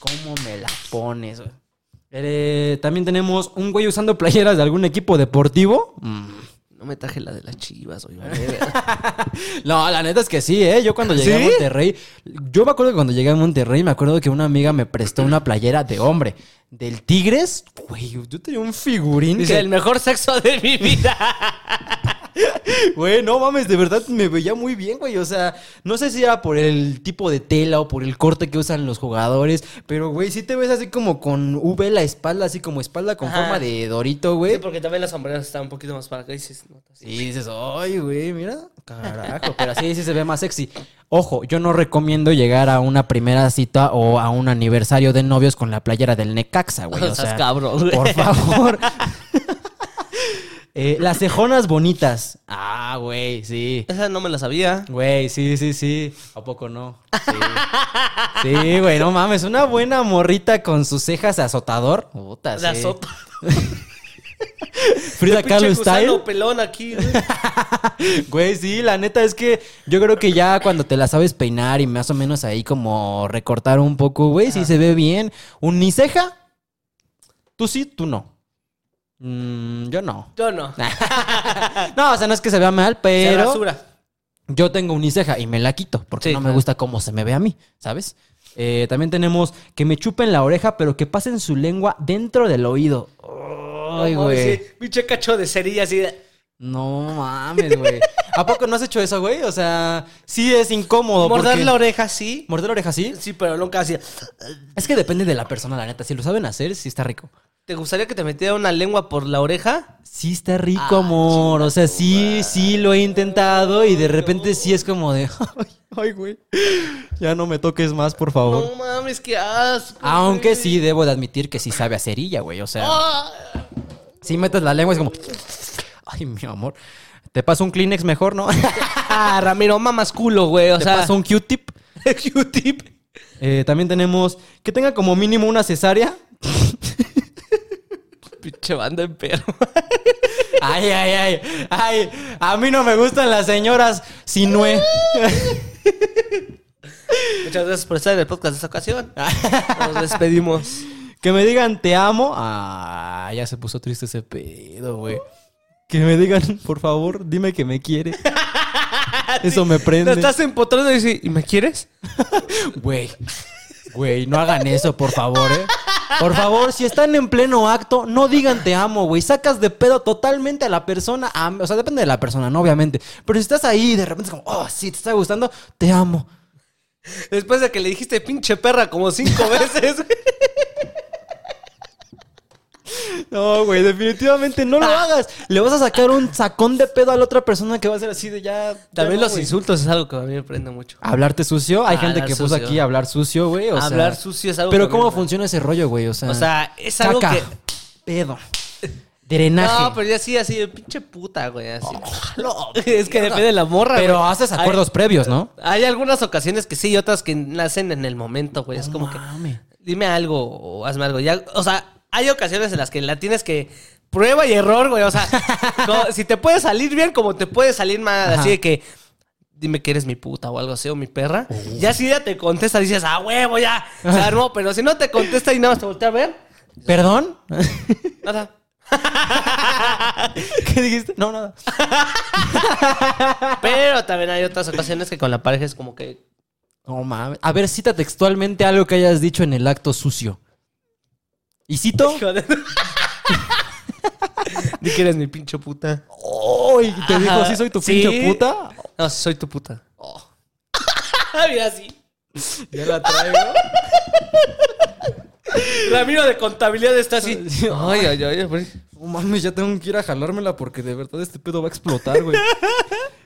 Speaker 1: ¿cómo me la pones? güey?" Eh, también tenemos un güey usando playeras de algún equipo deportivo. Mm.
Speaker 2: No me traje la de las chivas, güey.
Speaker 1: No, la neta es que sí, ¿eh? Yo cuando llegué a. Monterrey, yo me acuerdo que cuando llegué a Monterrey, me acuerdo que una amiga me prestó una playera de hombre. Del Tigres, güey, yo tenía un figurín.
Speaker 2: Dice,
Speaker 1: que-
Speaker 2: el mejor sexo de mi vida.
Speaker 1: Güey, no mames, de verdad me veía muy bien, güey. O sea, no sé si era por el tipo de tela o por el corte que usan los jugadores, pero, güey, sí te ves así como con V la espalda, así como espalda con
Speaker 2: Ajá.
Speaker 1: forma de dorito,
Speaker 2: Sí,
Speaker 1: güey.
Speaker 2: porque también las sombreras están un poquito más para acá. y dices, no, así.
Speaker 1: Y dices, ay, güey, mira, carajo, pero así sí se ve más sexy. Ojo, yo no recomiendo llegar a una primera cita o a un aniversario de novios con la playera del Necaxa, güey. O sea,
Speaker 2: cabrón, güey.
Speaker 1: por favor. Eh, las cejonas bonitas. Ah, güey, sí.
Speaker 2: Esa no me la sabía.
Speaker 1: Güey, sí, sí, sí. ¿A poco no? Sí. Sí, güey, no mames. Una buena morrita con sus cejas de azotador. Puta,
Speaker 2: La
Speaker 1: sí.
Speaker 2: sopa.
Speaker 1: Frida Kahlo style.
Speaker 2: pelón aquí, güey.
Speaker 1: Güey, sí, la neta es que yo creo que ya cuando te la sabes peinar y más o menos ahí como recortar un poco, güey, sí se ve bien. ¿Uniceja? Tú sí, tú no. Mm, yo no.
Speaker 2: Yo no.
Speaker 1: No, o sea, no es que se vea mal,
Speaker 2: Se
Speaker 1: pero yo tengo uniceja y me la quito porque
Speaker 2: Sí,
Speaker 1: no me
Speaker 2: claro.
Speaker 1: gusta cómo se me ve a mí, ¿sabes? Eh, también tenemos que me chupen la oreja, pero que pasen su lengua dentro del oído. Ay,
Speaker 2: No,
Speaker 1: güey.
Speaker 2: sí, Pinche cacho de cerilla así. de-
Speaker 1: No mames, güey. ¿A poco no has hecho eso, güey? O sea, sí es incómodo.
Speaker 2: Morder
Speaker 1: porque-
Speaker 2: la oreja, sí.
Speaker 1: ¿Morder la oreja sí?
Speaker 2: Sí, pero nunca así.
Speaker 1: Es que depende de la persona, la neta. Si lo saben hacer, sí está rico.
Speaker 2: ¿Te gustaría que te metiera una lengua por la oreja?
Speaker 1: Sí está rico, amor. O sea, sí, sí lo he intentado y de repente sí es como de... Ay, ay, güey. Ya no me toques más, por favor.
Speaker 2: No mames, qué asco.
Speaker 1: Aunque
Speaker 2: güey.
Speaker 1: sí debo de admitir que sí sabe a cerilla, güey. O sea,
Speaker 2: Ah.
Speaker 1: si metes la lengua es como... Ay, mi amor. Te paso un Kleenex mejor, ¿no?
Speaker 2: Ah, Ramiro, mamas culo, güey. O
Speaker 1: Te
Speaker 2: sea,
Speaker 1: paso un Q-tip.
Speaker 2: Q-tip.
Speaker 1: Eh, también tenemos que tenga como mínimo una cesárea.
Speaker 2: Pinche banda enferma.
Speaker 1: Ay, ay, ay. Ay, a mí no me gustan las señoras sinue.
Speaker 2: Muchas gracias por estar en el podcast de esta ocasión. Nos despedimos.
Speaker 1: Que me digan te amo. Ah, ya se puso triste ese pedo, güey. Que me digan, por favor, dime que me quiere. Eso me
Speaker 2: Te
Speaker 1: prende.
Speaker 2: estás empotrando y dices, ¿y me quieres?
Speaker 1: Güey, güey, no hagan eso, por favor, ¿eh? Por favor, si están en pleno acto, no digan te amo, güey. Sacas de pedo totalmente a la persona. a- o sea, depende de la persona, ¿no? Obviamente. Pero si estás ahí y de repente es como, oh, sí, te está gustando, te amo.
Speaker 2: Después de que le dijiste pinche perra como cinco veces.
Speaker 1: No, güey, definitivamente no lo hagas. Le vas a sacar un sacón de pedo a la otra persona que va a ser así de ya.
Speaker 2: También los insultos es algo que a mí me prende mucho.
Speaker 1: Hablarte sucio. Hay gente
Speaker 2: Hablar
Speaker 1: que puso aquí hablar sucio, güey.
Speaker 2: Hablar sucio es algo
Speaker 1: Pero ¿cómo funciona ese rollo, güey? O sea,
Speaker 2: O sea, es algo que...
Speaker 1: pedo, drenaje.
Speaker 2: No, pero ya sí, así, de pinche puta, güey, así. es que depende de la morra,
Speaker 1: Pero
Speaker 2: güey.
Speaker 1: haces
Speaker 2: Hay-
Speaker 1: acuerdos previos, ¿no?
Speaker 2: Hay algunas ocasiones que sí y otras que nacen en el momento, güey. Es como que dime algo o hazme algo. Ya, o sea, hay ocasiones en las que la tienes que prueba y error, güey. O sea, si te puede salir bien, como te puede salir mal,
Speaker 1: Ajá.
Speaker 2: así de que dime que eres mi puta o algo así, o mi perra. Ya si ella te contesta, dices, ah, huevo, ya, se armó. Pero si no te contesta y nada más te voltea a ver,
Speaker 1: ¿Perdón?
Speaker 2: nada.
Speaker 1: ¿Qué dijiste? No, nada.
Speaker 2: Pero también hay otras ocasiones que con la pareja es como que.
Speaker 1: No mames. A ver, cita textualmente algo que hayas dicho en el acto sucio. ¿Y cito?
Speaker 2: hijo de- Di que eres mi pinche puta.
Speaker 1: ¡Ay! ¿Te dijo,
Speaker 2: Ajá.
Speaker 1: sí soy tu
Speaker 2: Sí.
Speaker 1: pinche puta?
Speaker 2: No, sí soy tu puta. Mira así.
Speaker 1: Ya la traigo.
Speaker 2: Ramiro de contabilidad está así.
Speaker 1: Sí.
Speaker 2: Ay, ay, ay. ay.
Speaker 1: No mames, ya tengo que ir a jalármela porque de verdad este pedo va a explotar, güey.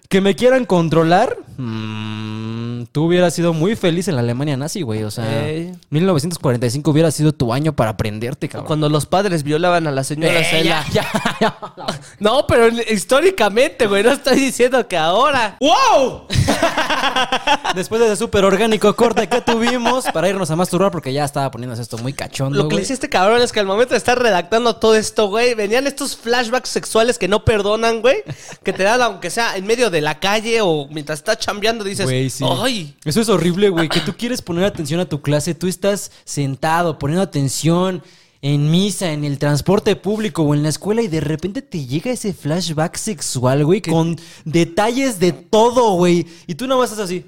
Speaker 1: que me quieran controlar. mm, tú hubieras sido muy feliz en la Alemania nazi, güey. O sea,
Speaker 2: Ey.
Speaker 1: 1945 hubiera sido tu año para aprenderte, cabrón.
Speaker 2: Cuando los padres violaban a la señora
Speaker 1: Eh,
Speaker 2: Cela.
Speaker 1: ya, ya, ya.
Speaker 2: No, pero históricamente, güey. No estoy diciendo que ahora. ¡Wow!
Speaker 1: Después de ese súper orgánico corte que tuvimos para irnos a masturbar porque ya estaba poniéndose esto muy cachondo,
Speaker 2: Lo que le
Speaker 1: güey.
Speaker 2: este cabrón es que al momento de estar redactando todo esto, güey, venían estos flashbacks sexuales que no perdonan, güey. Que te dan, aunque sea en medio de la calle o mientras estás chambeando, dices,
Speaker 1: Güey, sí.
Speaker 2: ¡ay!
Speaker 1: Eso es horrible, güey. Que tú quieres poner atención a tu clase, tú estás sentado poniendo atención en misa, en el transporte público o en la escuela y de repente te llega ese flashback sexual, güey, con detalles de todo, güey. Y tú nada más estás así.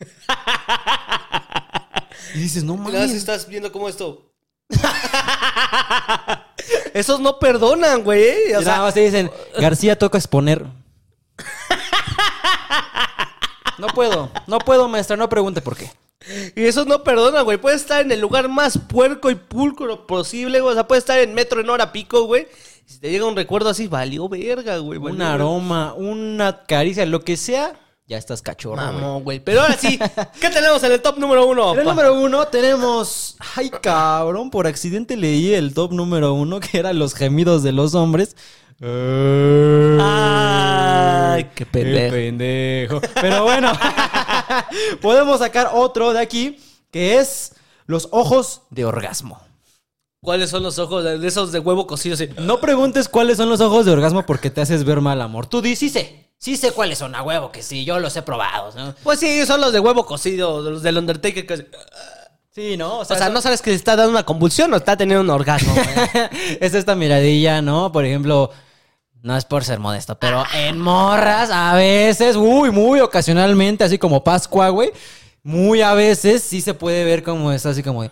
Speaker 1: Y dices, no
Speaker 2: nada más
Speaker 1: mames.
Speaker 2: estás viendo cómo esto. Esos no perdonan, güey. ¿eh? O
Speaker 1: nada
Speaker 2: sea,
Speaker 1: más te dicen, García toca exponer. No puedo, no puedo, maestra, no pregunte por qué.
Speaker 2: y esos no perdonan, güey. Puedes estar en el lugar más puerco y pulcro posible, güey. O sea, puedes estar en metro en hora pico, güey. Si te llega un recuerdo así, valió verga, güey.
Speaker 1: Un
Speaker 2: valió
Speaker 1: aroma, una caricia, lo que sea, ya estás cachorro, güey.
Speaker 2: Mamón, güey. Pero ahora sí, ¿qué tenemos en el top número uno?
Speaker 1: En el número uno tenemos. Ay, cabrón, por accidente leí el top número uno, que eran los gemidos de los hombres.
Speaker 2: Ay, qué pendejo.
Speaker 1: pendejo. Pero bueno, podemos sacar otro de aquí, que es los ojos de orgasmo.
Speaker 2: ¿Cuáles son los ojos de esos de huevo cocido?
Speaker 1: No preguntes cuáles son los ojos de orgasmo porque te haces ver mal, amor. Tú di, sí sé. Sí sé cuáles son, a huevo, que sí, yo los he probado. ¿no?
Speaker 2: Pues sí, son los de huevo cocido, los del Undertaker. Que...
Speaker 1: Sí, ¿no?
Speaker 2: O sea, no sabes que está dando una convulsión o está teniendo un orgasmo, güey.
Speaker 1: es esta miradilla, ¿no? Por ejemplo, no es por ser modesto, pero en morras a veces, uy, muy ocasionalmente, así como Pascua, güey, muy a veces sí se puede ver como es así como de...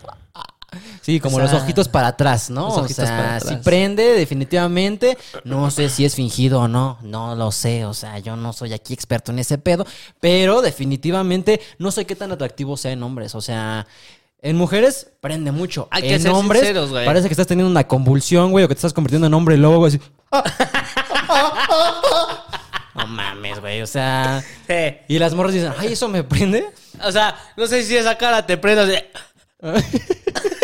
Speaker 1: Sí, como
Speaker 2: O sea,
Speaker 1: los ojitos para atrás, ¿no?
Speaker 2: los
Speaker 1: o
Speaker 2: ojitos
Speaker 1: sea,
Speaker 2: para atrás.
Speaker 1: prende definitivamente. No sé si es fingido o no, no lo sé. O sea, yo no soy aquí experto en ese pedo, pero definitivamente no sé qué tan atractivo sea en hombres. O sea, en mujeres prende mucho.
Speaker 2: Hay que
Speaker 1: en
Speaker 2: ser
Speaker 1: hombres
Speaker 2: sinceros, güey.
Speaker 1: parece que estás teniendo una convulsión, güey, o que te estás convirtiendo en hombre lobo, así. No mames, güey, o sea...
Speaker 2: Sí.
Speaker 1: Y las morras dicen, ay, ¿eso me prende?
Speaker 2: O sea, no sé si esa cara te prende. así.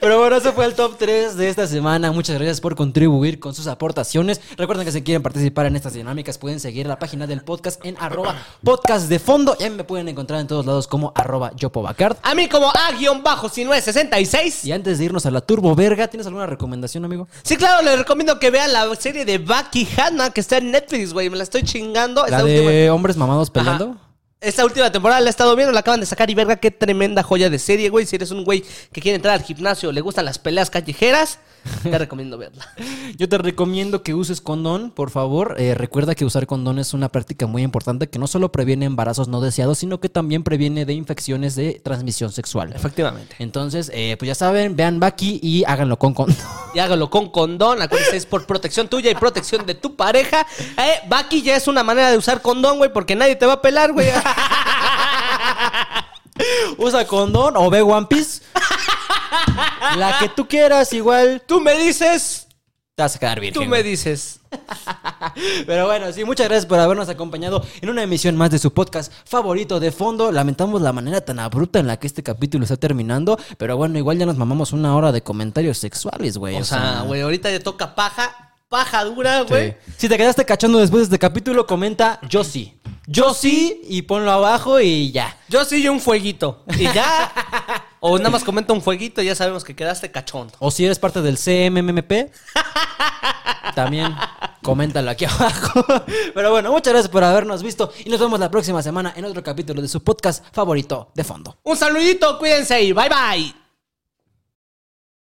Speaker 1: Pero bueno, eso fue el top 3 de esta semana. Muchas gracias por contribuir con sus aportaciones. Recuerden que si quieren participar en estas dinámicas pueden seguir la página del podcast en arroba podcast de fondo. Y a mí me pueden encontrar en todos lados como arroba yopobacard.
Speaker 2: A mí como A-6966.
Speaker 1: Y antes de irnos a la turbo verga, ¿tienes alguna recomendación, amigo?
Speaker 2: Sí, claro, les recomiendo que vean la serie de Bucky Hanna que está en Netflix, güey. Me la estoy chingando.
Speaker 1: La de
Speaker 2: última-
Speaker 1: hombres mamados peleando.
Speaker 2: Ajá. Esta última temporada la he estado viendo, la acaban de sacar y verga, qué tremenda joya de serie, güey. Si eres un güey que quiere entrar al gimnasio, le gustan las peleas callejeras, te recomiendo verla.
Speaker 1: Yo te recomiendo que uses condón, por favor. Eh, recuerda que usar condón es una práctica muy importante que no solo previene embarazos no deseados, sino que también previene de infecciones de transmisión sexual.
Speaker 2: Efectivamente.
Speaker 1: Entonces, eh, pues ya saben, vean Baki y háganlo con condón.
Speaker 2: Y hágalo con condón, acuérdense, es por protección tuya y protección de tu pareja. Eh, Bucky ya es una manera de usar condón, güey, porque nadie te va a pelar, güey.
Speaker 1: Usa condón o ve One Piece. La que tú quieras, igual
Speaker 2: Tú me dices,
Speaker 1: te vas a quedar bien.
Speaker 2: tú me dices.
Speaker 1: Pero bueno, sí, muchas gracias por habernos acompañado en una emisión más de su podcast favorito de fondo. Lamentamos la manera tan abrupta en la que este capítulo está terminando, pero bueno, igual ya nos mamamos una hora de comentarios sexuales, güey.
Speaker 2: O sea, güey, ahorita ya toca paja, paja dura, güey.
Speaker 1: Sí. Si te quedaste cachando después de este capítulo, comenta yo sí. Yo sí y ponlo abajo y ya.
Speaker 2: Yo sí y un fueguito. Y ya. o nada más comenta un fueguito y ya sabemos que quedaste cachondo.
Speaker 1: O si eres parte del CMMP, también coméntalo aquí abajo. Pero bueno, muchas gracias por habernos visto y nos vemos la próxima semana en otro capítulo de su podcast favorito de fondo.
Speaker 2: Un saludito, cuídense y bye bye.